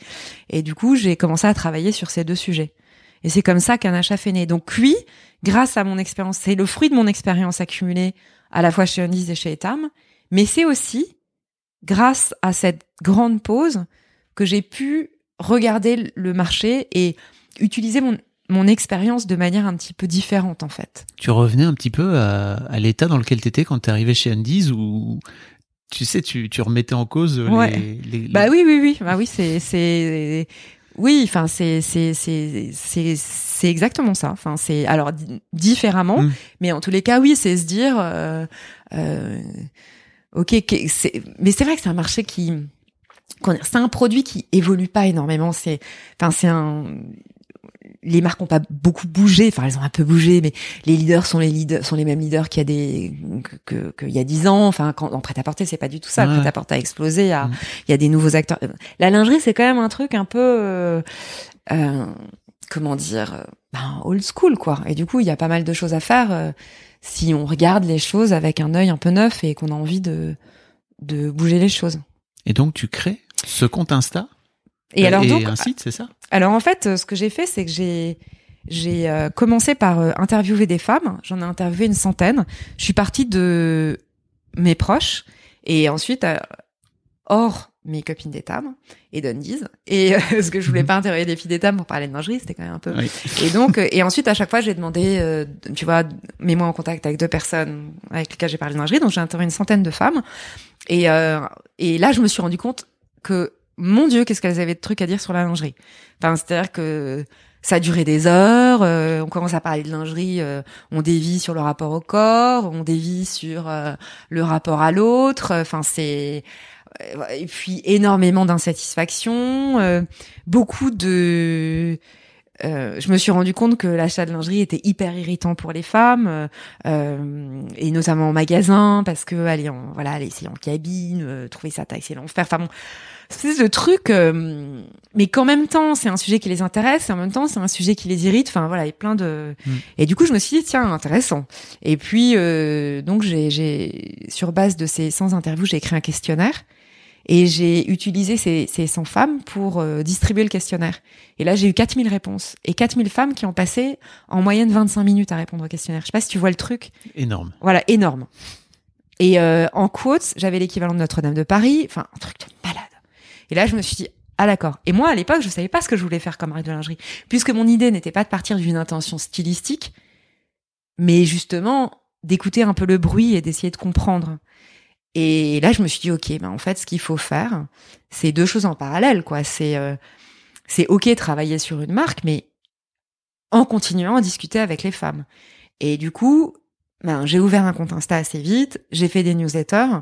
Et du coup, j'ai commencé à travailler sur ces deux sujets. Et c'est comme ça qu'un achat fait né. Donc oui, grâce à mon expérience, c'est le fruit de mon expérience accumulée à la fois chez Undis et chez Etam, mais c'est aussi grâce à cette grande pause que j'ai pu regarder le marché et utiliser mon, mon expérience de manière un petit peu différente en fait. Tu revenais un petit peu à, à l'état dans lequel tu étais quand tu arrivé chez Undies ou tu sais tu, tu remettais en cause les, les, Bah oui oui oui, bah oui c'est c'est oui, enfin c'est c'est c'est c'est c'est exactement ça. Enfin c'est alors différemment, mm. mais en tous les cas oui, c'est se dire euh, euh, ok, c'est mais c'est vrai que c'est un marché qui c'est un produit qui évolue pas énormément. C'est enfin c'est un les marques ont pas beaucoup bougé, enfin elles ont un peu bougé, mais les leaders sont les leaders, sont les mêmes leaders qu'il y a des que qu'il y a dix ans. Enfin, quand en prêt à porter, c'est pas du tout ça. Le prêt à porter a explosé. Il y a, il y a des nouveaux acteurs. La lingerie, c'est quand même un truc un peu euh, euh, comment dire, ben, old school quoi. Et du coup, il y a pas mal de choses à faire euh, si on regarde les choses avec un œil un peu neuf et qu'on a envie de de bouger les choses. Et donc, tu crées ce compte Insta? Et alors donc, un site, c'est ça? Alors en fait, euh, ce que j'ai fait, c'est que j'ai j'ai euh, commencé par euh, interviewer des femmes. J'en ai interviewé une centaine. Je suis partie de mes proches et ensuite hors mes copines d'étam et d'Undies et [LAUGHS] parce que je voulais mhm. pas interviewer des filles d'étam pour parler de lingerie c'était quand même un peu et donc et ensuite à chaque fois j'ai demandé tu vois mets-moi en contact avec deux personnes avec lesquelles j'ai parlé de lingerie donc j'ai interviewé une centaine de femmes et et là je me suis rendu compte que mon Dieu, qu'est-ce qu'elles avaient de trucs à dire sur la lingerie. Enfin, c'est-à-dire que ça duré des heures, euh, on commence à parler de lingerie, euh, on dévie sur le rapport au corps, on dévie sur euh, le rapport à l'autre, enfin c'est et puis énormément d'insatisfaction, beaucoup de je me suis rendu compte que l'achat de lingerie était hyper irritant pour les femmes et notamment en magasin parce que aller en voilà aller essayer en cabine, trouver sa taille c'est l'enfer. Enfin bon, c'est ce truc, euh, mais qu'en même temps, c'est un sujet qui les intéresse, et en même temps, c'est un sujet qui les irrite. Enfin, voilà, il y a plein de. Mm. Et du coup, je me suis dit, tiens, intéressant. Et puis, euh, donc, j'ai, j'ai, sur base de ces 100 interviews, j'ai écrit un questionnaire. Et j'ai utilisé ces, ces 100 femmes pour euh, distribuer le questionnaire. Et là, j'ai eu 4000 réponses. Et 4000 femmes qui ont passé en moyenne 25 minutes à répondre au questionnaire. Je sais pas si tu vois le truc. Énorme. Voilà, énorme. Et euh, en quotes, j'avais l'équivalent de Notre-Dame de Paris. Enfin, un truc de malade. Et là, je me suis dit, ah d'accord. Et moi, à l'époque, je savais pas ce que je voulais faire comme marque de lingerie. Puisque mon idée n'était pas de partir d'une intention stylistique, mais justement d'écouter un peu le bruit et d'essayer de comprendre. Et là, je me suis dit, ok, ben en fait, ce qu'il faut faire, c'est deux choses en parallèle, quoi. C'est euh, c'est ok travailler sur une marque, mais en continuant à discuter avec les femmes. Et du coup, ben j'ai ouvert un compte Insta assez vite, j'ai fait des newsletters.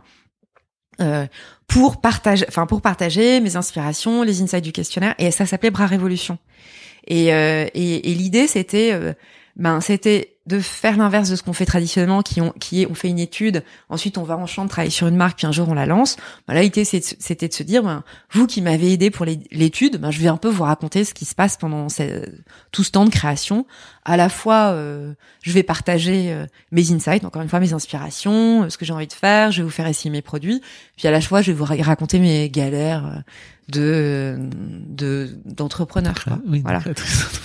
Euh, pour partager, enfin pour partager mes inspirations, les insights du questionnaire, et ça s'appelait Bras Révolution. Et, euh, et, et l'idée c'était, euh, ben c'était de faire l'inverse de ce qu'on fait traditionnellement, qui, ont, qui est on fait une étude, ensuite on va en champ travailler sur une marque, puis un jour on la lance. Ben, L'idée c'était de se dire, ben, vous qui m'avez aidé pour l'étude, ben, je vais un peu vous raconter ce qui se passe pendant tout ce temps de création. À la fois, euh, je vais partager euh, mes insights, encore une fois mes inspirations, euh, ce que j'ai envie de faire, je vais vous faire essayer mes produits, puis à la fois je vais vous raconter mes galères de de d'entrepreneurs voilà.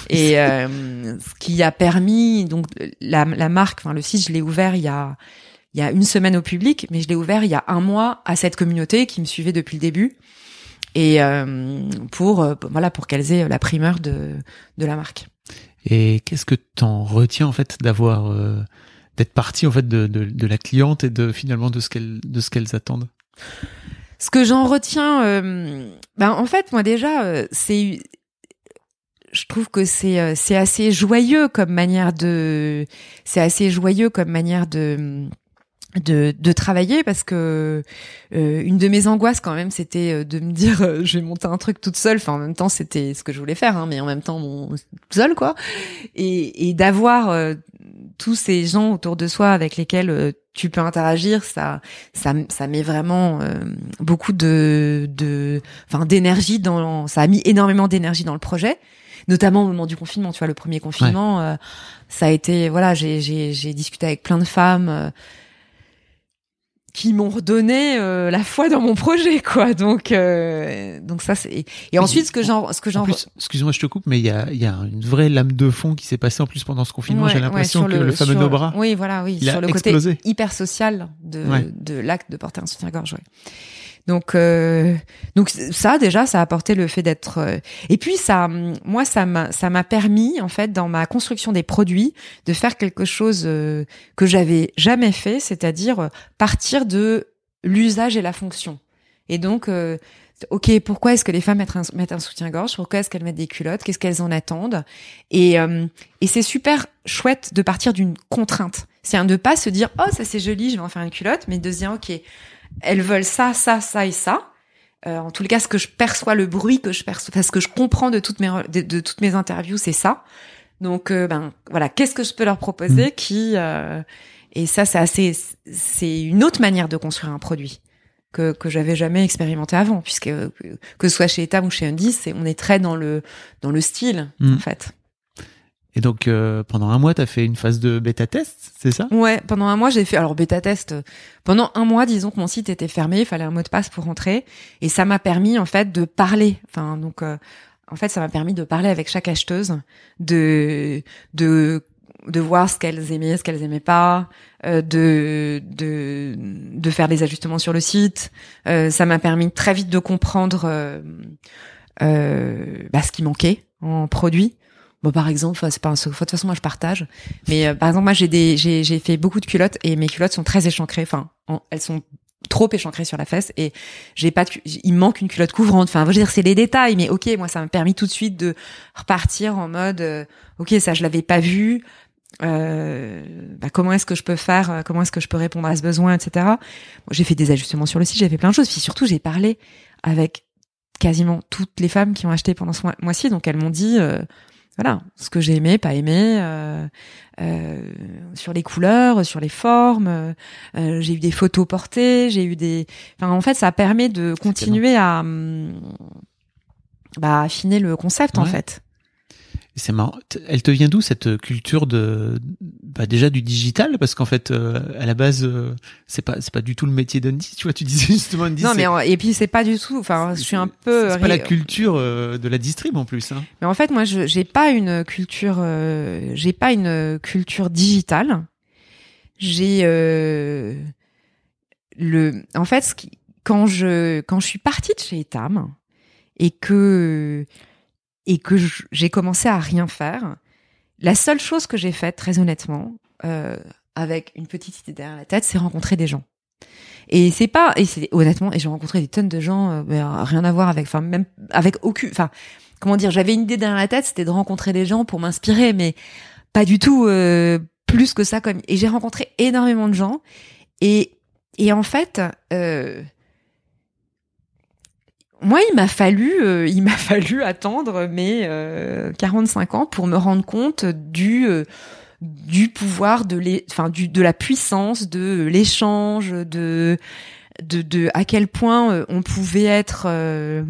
et euh, ce qui a permis donc la, la marque enfin le site je l'ai ouvert il y a il y a une semaine au public mais je l'ai ouvert il y a un mois à cette communauté qui me suivait depuis le début. Et euh, pour euh, voilà pour qu'elles aient la primeur de de la marque. Et qu'est-ce que t'en retiens en fait d'avoir d'être parti en fait de, de, de la cliente et de finalement de ce qu'elles de ce qu'elles attendent? Ce que j'en retiens, euh, ben en fait moi déjà euh, c'est, je trouve que c'est euh, c'est assez joyeux comme manière de, c'est assez joyeux comme manière de de, de travailler parce que une de mes angoisses quand même c'était de me dire je vais monter un truc toute seule. Enfin en même temps c'était ce que je voulais faire hein, mais en même temps mon seule quoi. Et, et d'avoir tous ces gens autour de soi avec lesquels euh, tu peux interagir, ça, ça, ça met vraiment euh, beaucoup de, de, enfin, d'énergie dans, ça a mis énormément d'énergie dans le projet, notamment au moment du confinement. Tu vois, le premier confinement, euh, ça a été, voilà, j'ai, j'ai, j'ai discuté avec plein de femmes qui m'ont redonné euh, la foi dans mon projet quoi. Donc euh, donc ça c'est et ensuite ce que j'en ce que j'en excuse-moi je te coupe mais il y a il y a une vraie lame de fond qui s'est passée en plus pendant ce confinement j'ai l'impression que le, fameux Nobra oui voilà oui sur le côté hyper social de de l'acte de porter un soutien-gorge. Donc, euh, donc ça déjà, ça a apporté le fait d'être. Euh, et puis ça, moi, ça m'a, ça m'a permis en fait dans ma construction des produits de faire quelque chose euh, que j'avais jamais fait, c'est-à-dire partir de l'usage et la fonction. Et donc, ok, pourquoi est-ce que les femmes mettent un, soutien-gorge? Pourquoi est-ce qu'elles mettent des culottes? Qu'est-ce qu'elles en attendent? Et, et c'est super chouette de partir d'une contrainte. C'est un de pas se dire oh ça c'est joli, je vais en faire une culotte, mais de se dire ok elles veulent ça, ça, ça et ça. Euh, en tout cas, ce que je perçois, le bruit que je perçois, ce que je comprends de toutes mes de, toutes mes interviews, c'est ça. Donc, euh, ben voilà, qu'est-ce que je peux leur proposer mm. qui euh, et ça, c'est assez, c'est une autre manière de construire un produit que que j'avais jamais expérimenté avant, puisque que ce soit chez Etam ou chez Undis, c'est on est très dans le dans le style mm. en fait. Et donc euh, pendant un mois, tu as fait une phase de bêta test, c'est ça? Ouais, pendant un mois, j'ai fait alors bêta test. Euh, pendant un mois, disons que mon site était fermé, il fallait un mot de passe pour rentrer, et ça m'a permis en fait de parler. Enfin donc, euh, en fait, ça m'a permis de parler avec chaque acheteuse, de de de voir ce qu'elles aimaient, ce qu'elles aimaient pas, de de de faire des ajustements sur le site. ça m'a permis très vite de comprendre bah, ce qui manquait en produit Bon, par exemple, c'est pas un de toute façon, moi, je partage. Mais euh, par exemple, moi, j'ai des, j'ai, j'ai fait beaucoup de culottes et mes culottes sont très échancrées. Enfin, elles sont trop échancrées sur la fesse et j'ai pas, il me manque une culotte couvrante. Enfin, je veux dire, c'est les détails, mais ok, moi, ça m'a permis tout de suite de repartir en mode, euh, ok, ça, je l'avais pas vu. Euh, bah, comment est-ce que je peux faire euh, Comment est-ce que je peux répondre à ce besoin, etc. j'ai fait des ajustements sur le site, j'ai fait plein de choses. Puis surtout, j'ai parlé avec quasiment toutes les femmes qui ont acheté pendant ce mois-ci, donc elles m'ont dit voilà, ce que j'ai aimé, pas aimé, euh, euh, sur les couleurs, sur les formes. Euh, j'ai eu des photos portées, j'ai eu des. Enfin, en fait, ça permet de continuer à hum, bah, affiner le concept en fait. C'est marrant. Elle te vient d'où cette culture de bah déjà du digital? Parce qu'en fait euh, à la base euh, c'est pas c'est pas du tout le métier d'Andy. Tu vois, tu disais justement Andy. Non, mais en- et puis c'est pas du tout. Enfin, je suis un peu. C'est pas la culture euh, de la distrib en plus. Hein. Mais en fait, moi, je j'ai pas une culture, euh, j'ai pas une culture digitale. J'ai euh, le, en fait, ce qui, quand je quand je suis partie de chez Etam et que et que j'ai commencé à rien faire, la seule chose que j'ai faite, très honnêtement, euh, avec une petite idée derrière la tête, c'est rencontrer des gens. Et c'est pas, et c'est honnêtement, et j'ai rencontré des tonnes de gens, euh, mais, rien à voir avec, enfin même avec aucune, enfin comment dire, j'avais une idée derrière la tête, c'était de rencontrer des gens pour m'inspirer, mais pas du tout euh, plus que ça comme. Et j'ai rencontré énormément de gens, et et en fait, euh, moi, il m'a fallu, euh, il m'a [LAUGHS] fallu attendre mes euh, 45 ans pour me rendre compte du euh, du pouvoir de les, du de la puissance de l'échange, de de de à quel point euh, on pouvait être euh,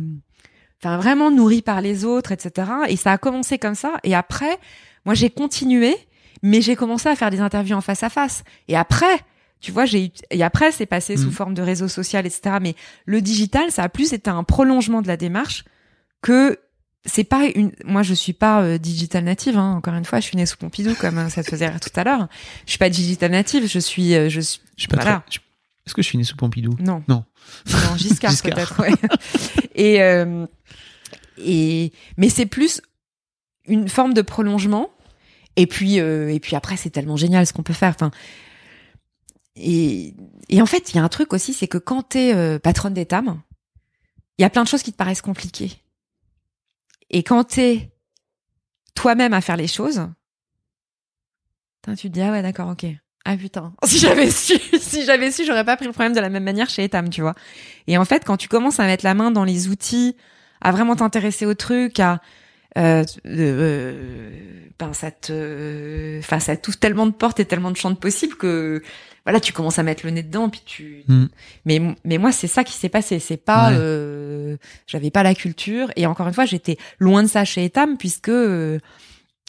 enfin vraiment nourri par les autres, etc. Et ça a commencé comme ça. Et après, moi j'ai continué, mais j'ai commencé à faire des interviews en face à face. Et après, tu vois, j'ai eu- et après c'est passé sous Mhm. forme de réseau social, etc. Mais le digital, ça a plus été un prolongement de la démarche que c'est pas une. Moi, je suis pas euh, digital native. Hein. Encore une fois, je suis née sous Pompidou, comme euh, ça te faisait rire tout à l'heure. Je suis pas digital native. Je suis, euh, je suis. Je suis pas Voilà. très- Est-ce que je suis né sous Pompidou? Non. Non. Non, Giscard, [LAUGHS] Giscard. peut-être. Ouais. [LAUGHS] et euh, et mais c'est plus une forme de prolongement. Et puis euh, et puis après, c'est tellement génial ce qu'on peut faire. Enfin. Et, et en fait, il y a un truc aussi, c'est que quand t'es euh, patronne d'étam, il y a plein de choses qui te paraissent compliquées. Et quand t'es toi-même à faire les choses, tu te dis ah ouais d'accord ok ah putain [LAUGHS] si j'avais su si j'avais su j'aurais pas pris le problème de la même manière chez Etam tu vois. Et en fait quand tu commences à mettre la main dans les outils, à vraiment t'intéresser au truc, à euh, euh, ben ça te, enfin ça t'ouvre tellement de portes et tellement de champs de possibles que voilà tu commences à mettre le nez dedans puis tu. Hmm. Mais mais moi c'est ça qui s'est passé, c'est pas, Ouais. euh, j'avais pas la culture et encore une fois j'étais loin de ça chez Etam puisque euh,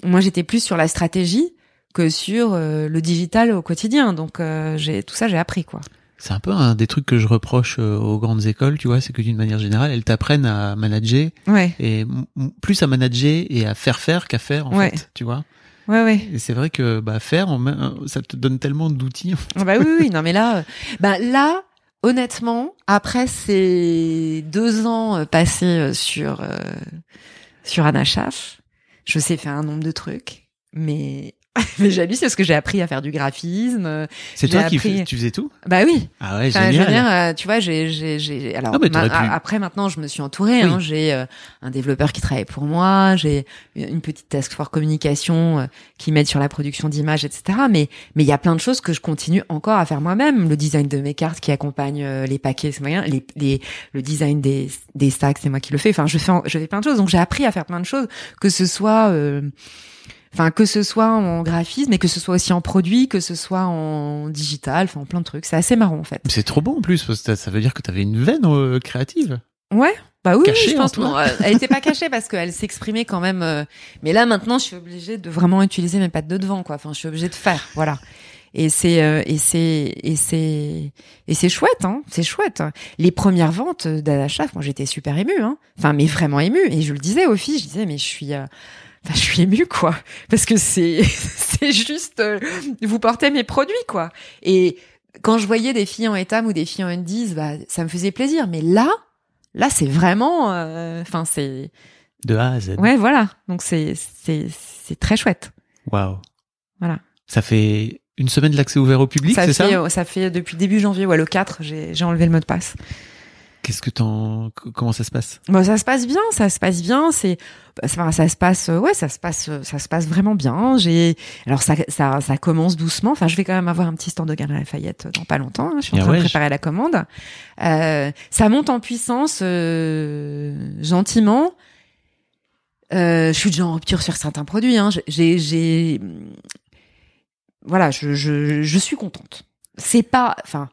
moi j'étais plus sur la stratégie que sur euh, le digital au quotidien donc euh, j'ai tout ça j'ai appris quoi. C'est un peu un des trucs que je reproche euh, aux grandes écoles, tu vois, c'est que d'une manière générale, elles t'apprennent à manager Ouais et plus à manager et à faire faire qu'à faire en Ouais. fait, tu vois. Ouais ouais. Et c'est vrai que bah faire, ça te donne tellement d'outils. Ah bah oui, oui, non mais là, euh, bah là, honnêtement, après ces deux ans euh, passés euh, sur euh, sur Anachaf, je sais faire un nombre de trucs, mais [LAUGHS] mais j'hallucine parce que j'ai appris à faire du graphisme. C'est J'ai toi qui appris- tu faisais tout? Bah oui. Ah ouais, Enfin, je veux dire, euh, tu vois, j'ai, j'ai, j'ai. Alors, t'aurais ma- pu. après, maintenant, je me suis entourée. Oui. Hein, j'ai euh, un développeur qui travaille pour moi. J'ai une petite task force communication euh, qui m'aide sur la production d'images, etc. Mais, mais il y a plein de choses que je continue encore à faire moi-même. Le design de mes cartes qui accompagne euh, les paquets, c'est moyen. Les, les, le design des, des stacks, c'est moi qui le fais. Enfin, je fais, en- je fais plein de choses. Donc, j'ai appris à faire plein de choses, que ce soit. Enfin, que ce soit en graphisme, mais que ce soit aussi en produit, que ce soit en digital, enfin, en plein de trucs. C'est assez marrant, en fait. C'est trop bon en plus, parce que ça veut dire que t'avais une veine euh, créative. Ouais, bah oui, Cachée oui, je en pense. euh, elle était pas cachée parce qu'elle s'exprimait quand même. euh, mais là, maintenant, je suis obligée de vraiment utiliser mes pattes de devant, quoi. Enfin, je suis obligée de faire, voilà. Et c'est euh, et c'est et c'est et c'est chouette, hein. C'est chouette. Les premières ventes d'Adachaf, moi, j'étais super émue, hein. Enfin, mais vraiment émue. Et je le disais aux filles, je disais, mais je suis. euh, Enfin, je suis émue, quoi. Parce que c'est, [LAUGHS] c'est juste, euh, vous portez mes produits, quoi. Et quand je voyais des filles en Etam ou des filles en Undies, bah, ça me faisait plaisir. Mais là, là, c'est vraiment, euh, enfin, c'est, De A à Z. ouais, voilà. Donc c'est, c'est, c'est très chouette. Waouh. Voilà. Ça fait une semaine de l'accès ouvert au public, ça c'est fait, ça? euh, ça fait depuis début janvier, ouais, le 4, j'ai, j'ai enlevé le mot de passe. Qu'est-ce que t'en, c- comment ça se passe? Bon, ça se passe bien, ça se passe bien. C'est, bah, ça, ça se passe, euh, ouais, ça se passe, euh, ça se passe vraiment bien. J'ai, alors ça, ça, ça commence doucement. Enfin, je vais quand même avoir un petit stand de Galerie Lafayette dans pas longtemps. hein. Je suis en Ah train ouais, de préparer la commande. Euh, ça monte en puissance euh, gentiment. Euh, je suis déjà en rupture sur certains produits. Hein. J'ai, j'ai, voilà, je, je, je suis contente. C'est pas, enfin,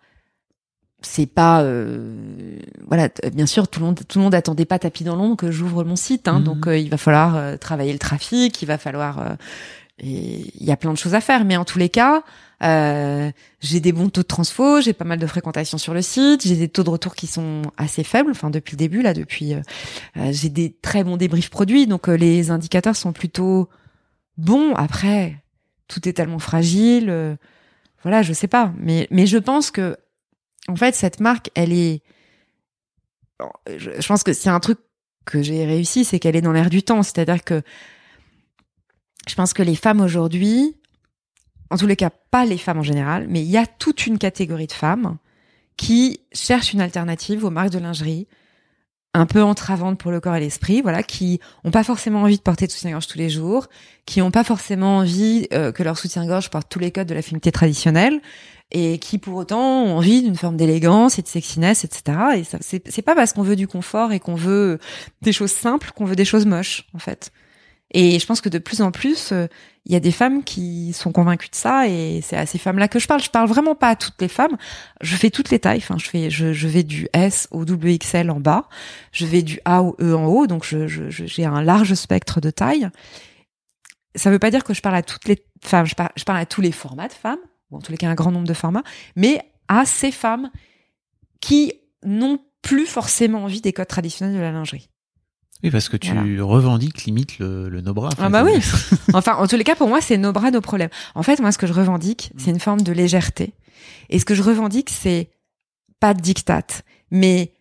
c'est pas euh, voilà t- bien sûr tout le monde tout le monde attendait pas tapis dans l'ombre que j'ouvre mon site hein, Mhm. donc euh, il va falloir euh, travailler le trafic il va falloir euh, et il y a plein de choses à faire. Mais en tous les cas euh, j'ai des bons taux de transfo j'ai pas mal de fréquentation sur le site j'ai des taux de retour qui sont assez faibles enfin depuis le début là depuis euh, euh, j'ai des très bons débriefs produits. Donc euh, les indicateurs sont plutôt bons. Après tout est tellement fragile euh, voilà je sais pas. Mais mais je pense que en fait, cette marque, elle est. Je, pense que a un truc que j'ai réussi, c'est qu'elle est dans l'air du temps. C'est-à-dire que je pense que les femmes aujourd'hui, en tous les cas, pas les femmes en général, mais il y a toute une catégorie de femmes qui cherchent une alternative aux marques de lingerie un peu entravantes pour le corps et l'esprit, voilà, qui ont pas forcément envie de porter de soutien-gorge tous les jours, qui ont pas forcément envie euh, que leur soutien-gorge porte tous les codes de la féminité traditionnelle, et qui pour autant ont envie d'une forme d'élégance et de sexiness, etc. Et ça, c'est, pas parce qu'on veut du confort et qu'on veut des choses simples qu'on veut des choses moches, en fait. Et je pense que de plus en plus, euh, il y a des femmes qui sont convaincues de ça, et c'est à ces femmes-là que je parle. Je parle vraiment pas à toutes les femmes. Je fais toutes les tailles. Enfin, je fais, je, je vais du S au XL en bas, je vais du A au E en haut, donc je, je, je- j'ai un large spectre de taille. Ça veut pas dire que je parle à toutes les femmes. Je parle, je parle à tous les formats de femmes ou en tous les cas un grand nombre de formats, mais à ces femmes qui n'ont plus forcément envie des codes traditionnels de la lingerie. Oui, parce que tu Voilà. revendiques limite le, le no bras. Ah bah oui. [LAUGHS] Enfin, en tous les cas, pour moi, c'est nos bras, nos problèmes. En fait, moi, ce que je revendique, c'est une forme de légèreté. Et ce que je revendique, c'est pas de diktat. Mais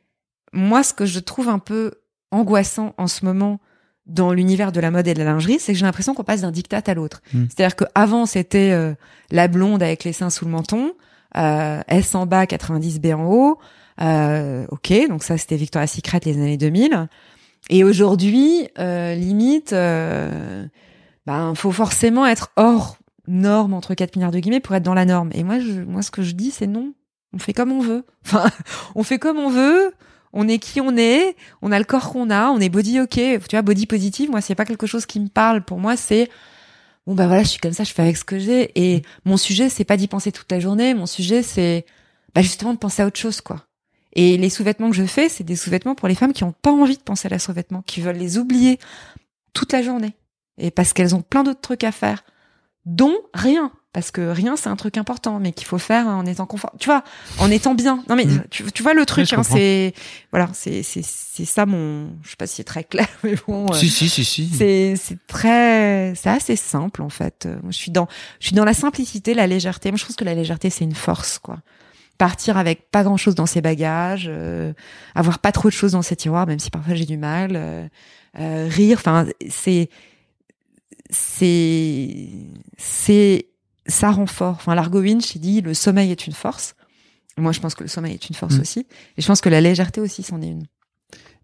moi, ce que je trouve un peu angoissant en ce moment dans l'univers de la mode et de la lingerie, c'est que j'ai l'impression qu'on passe d'un diktat à l'autre. Mm. C'est-à-dire qu'avant, c'était euh, la blonde avec les seins sous le menton, euh, S en bas, 90B en haut. Euh, ok, donc ça, c'était Victoria's Secret les années 2000. Et aujourd'hui, euh, limite, euh, ben, faut forcément être hors norme entre 4 milliards de guillemets pour être dans la norme. Et moi, je, moi, ce que je dis, c'est non. On fait comme on veut. Enfin, [LAUGHS] on fait comme on veut. On est qui on est. On a le corps qu'on a. On est body ok. Tu vois, body positive. Moi, c'est pas quelque chose qui me parle. Pour moi, c'est bon, bah voilà, je suis comme ça. Je fais avec ce que j'ai. Et mon sujet, c'est pas d'y penser toute la journée. Mon sujet, c'est bah, justement de penser à autre chose, quoi. Et les sous-vêtements que je fais, c'est des sous-vêtements pour les femmes qui ont pas envie de penser à la sous-vêtements, qui veulent les oublier toute la journée. Et parce qu'elles ont plein d'autres trucs à faire, dont rien. Parce que rien, c'est un truc important, mais qu'il faut faire en étant confort. Tu vois, en étant bien. Non, mais Mm. tu, tu vois le truc, hein, c'est, voilà, c'est, c'est, c'est ça mon, je sais pas si c'est très clair, [LAUGHS] mais bon. euh, Si, si, si, si. c'est c'est très c'est assez simple en fait. Moi, je suis dans je suis dans la simplicité, la légèreté. Moi je pense que la légèreté c'est une force quoi. Partir avec pas grand chose dans ses bagages, euh, avoir pas trop de choses dans ses tiroirs, même si parfois j'ai du mal. euh, euh, rire, enfin c'est c'est c'est ça rend fort. Enfin Largo Winch il dit le sommeil est une force. Moi je pense que le sommeil est une force Mm. aussi. Et je pense que la légèreté aussi c'en est une.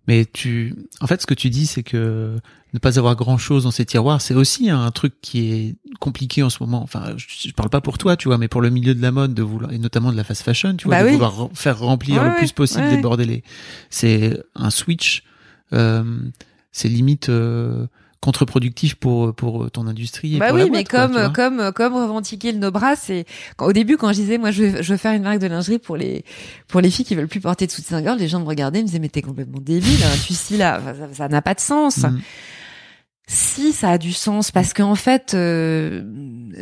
Mais tu, en fait, ce que tu dis, c'est que ne pas avoir grand chose dans ses tiroirs, c'est aussi un truc qui est compliqué en ce moment. Enfin, je, je parle pas pour toi, tu vois, mais pour le milieu de la mode, de vouloir, et notamment de la fast fashion, tu vois, Bah de oui. vouloir re- faire remplir Ouais, le plus possible ouais. des bordélés. C'est un switch, euh, c'est limite euh, contre-productif pour pour ton industrie. Et Bah pour oui, la mais boîte, comme comme comme revendiquer le no bras, c'est au début quand je disais moi je veux, je veux faire une marque de lingerie pour les pour les filles qui veulent plus porter de soutien-gorge, les gens me regardaient, ils me disaient mais t'es complètement débile, hein, tu si là, ça n'a pas de sens. Mm. Si ça a du sens parce qu'en fait euh,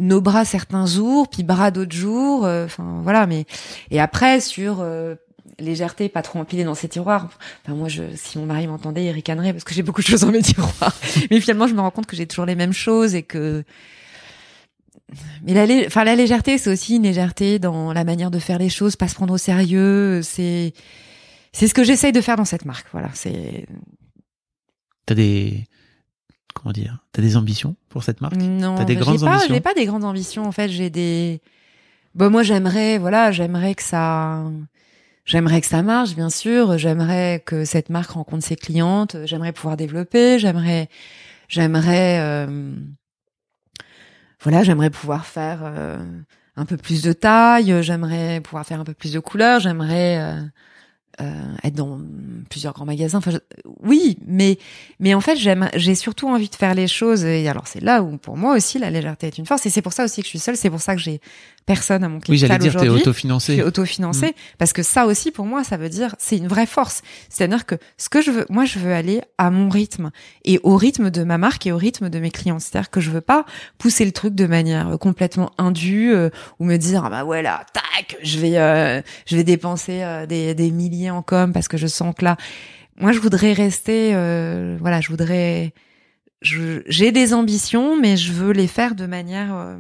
nos bras certains jours, puis bras d'autres jours, euh, enfin voilà. Mais et après sur euh, légèreté, pas trop empilé dans ses tiroirs. Enfin moi, je, si mon mari m'entendait, il ricanerait parce que j'ai beaucoup de choses dans mes tiroirs. [LAUGHS] mais finalement, je me rends compte que j'ai toujours les mêmes choses et que. Mais la, enfin la légèreté, c'est aussi une légèreté dans la manière de faire les choses, pas se prendre au sérieux. C'est c'est ce que j'essaye de faire dans cette marque. Voilà, c'est T'as des comment dire T'as des ambitions pour cette marque? Non, T'as des j'ai grandes pas, ambitions? J'ai pas des grandes ambitions. En fait, j'ai des. Bon, moi, j'aimerais, voilà, j'aimerais que ça, j'aimerais que ça marche, bien sûr. J'aimerais que cette marque rencontre ses clientes. J'aimerais pouvoir développer. J'aimerais, j'aimerais, euh, voilà, j'aimerais pouvoir faire euh, un peu plus de taille. J'aimerais pouvoir faire un peu plus de couleurs. J'aimerais. euh, euh, être dans plusieurs grands magasins. Oui, mais mais en fait, j'aime, j'ai surtout envie de faire les choses. Et alors, c'est là où pour moi aussi la légèreté est une force. Et c'est pour ça aussi que je suis seule. C'est pour ça que j'ai personne à mon clientèle Oui, j'allais dire, t'es autofinancé. Je suis autofinancée parce que ça aussi pour moi ça veut dire c'est une vraie force. C'est-à-dire que ce que je veux moi je veux aller à mon rythme et au rythme de ma marque et au rythme de mes clients. C'est-à-dire que je veux pas pousser le truc de manière complètement indue euh, ou me dire ah bah voilà, tac, je vais euh, je vais dépenser euh, des des milliers en com parce que je sens que là moi je voudrais rester euh, voilà, je voudrais j'ai des ambitions mais je veux les faire de manière euh,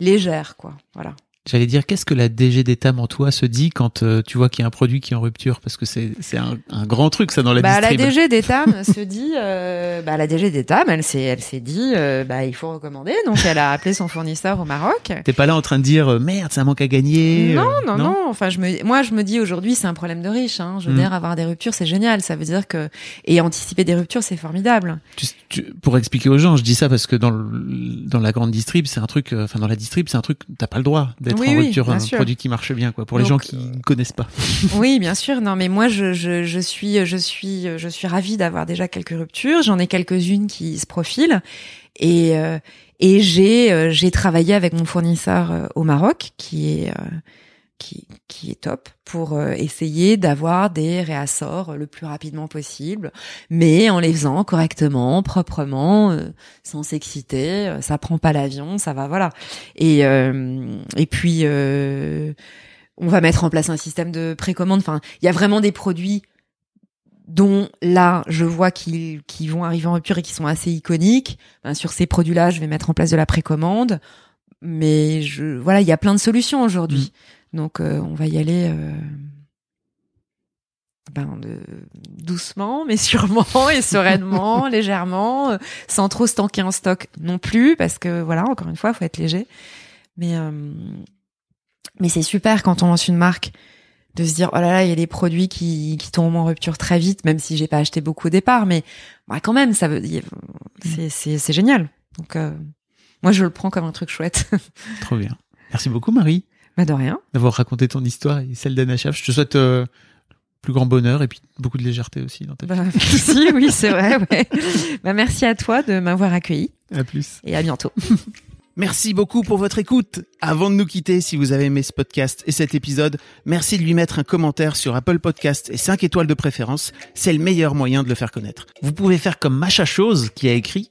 légère quoi. Voilà. J'allais dire, qu'est-ce que la DG d'État en toi se dit quand euh, tu vois qu'il y a un produit qui est en rupture? Parce que c'est c'est un, un grand truc, ça, dans la bah, la. DG d'Etam [LAUGHS] se dit, euh, bah, la DG d'Etam, elle s'est, elle s'est dit, euh, bah, il faut recommander. Donc, elle a appelé son fournisseur au Maroc. [LAUGHS] T'es pas là en train de dire, euh, merde, un manque à gagner. Non, euh, non, non. Enfin, je me, moi, je me dis aujourd'hui, c'est un problème de riche. Hein. Je veux Mm. dire, avoir des ruptures, c'est génial. Ça veut dire que et anticiper des ruptures, c'est formidable. Tu- tu- pour expliquer aux gens, je dis ça parce que dans le, dans la grande distrib, c'est un truc, euh, enfin dans la distrib, c'est un truc, t'as pas le droit d'être Oui, en oui, rupture, bien un sûr. produit qui marche bien, quoi. Pour les Donc, gens qui ne connaissent pas. [LAUGHS] Oui, bien sûr. Non, mais moi, je, je, je suis, je suis, je suis ravie d'avoir déjà quelques ruptures. J'en ai quelques-unes qui se profilent. Et, euh, et j'ai, euh, j'ai travaillé avec mon fournisseur euh, au Maroc, qui est, euh, qui, est top, pour euh, essayer d'avoir des réassorts le plus rapidement possible, mais en les faisant correctement, proprement, euh, sans s'exciter. euh, Ça prend pas l'avion, ça va, voilà. Et, et puis. On va mettre en place un système de précommande. Enfin, il y a vraiment des produits dont là, je vois qu'ils vont arriver en rupture et qui sont assez iconiques. Ben, sur ces produits-là, je vais mettre en place de la précommande. Mais je, voilà, il y a plein de solutions aujourd'hui. Donc, euh, on va y aller. euh, ben, de- doucement, mais sûrement et sereinement, [LAUGHS] légèrement, euh, sans trop stanker en stock non plus, parce que voilà, encore une fois, il faut être léger. Mais euh, mais c'est super quand on lance une marque de se dire oh là là il y a des produits qui, qui tombent en rupture très vite même si j'ai pas acheté beaucoup au départ mais bah, quand même ça veut dire c'est génial donc euh, moi je le prends comme un truc chouette Trop bien. [LAUGHS] Merci beaucoup, Marie, bah de rien d'avoir raconté ton histoire et celle d'Anna Schaaf. Je te souhaite euh, plus grand bonheur et puis beaucoup de légèreté aussi dans ta vie. [LAUGHS] bah, merci oui c'est vrai ouais. bah merci à toi de m'avoir accueilli À plus. et à bientôt [LAUGHS] Merci beaucoup pour votre écoute. Avant de nous quitter, si vous avez aimé ce podcast et cet épisode, merci de lui mettre un commentaire sur Apple Podcast et 5 étoiles de préférence. C'est le meilleur moyen de le faire connaître. Vous pouvez faire comme Macha Chose qui a écrit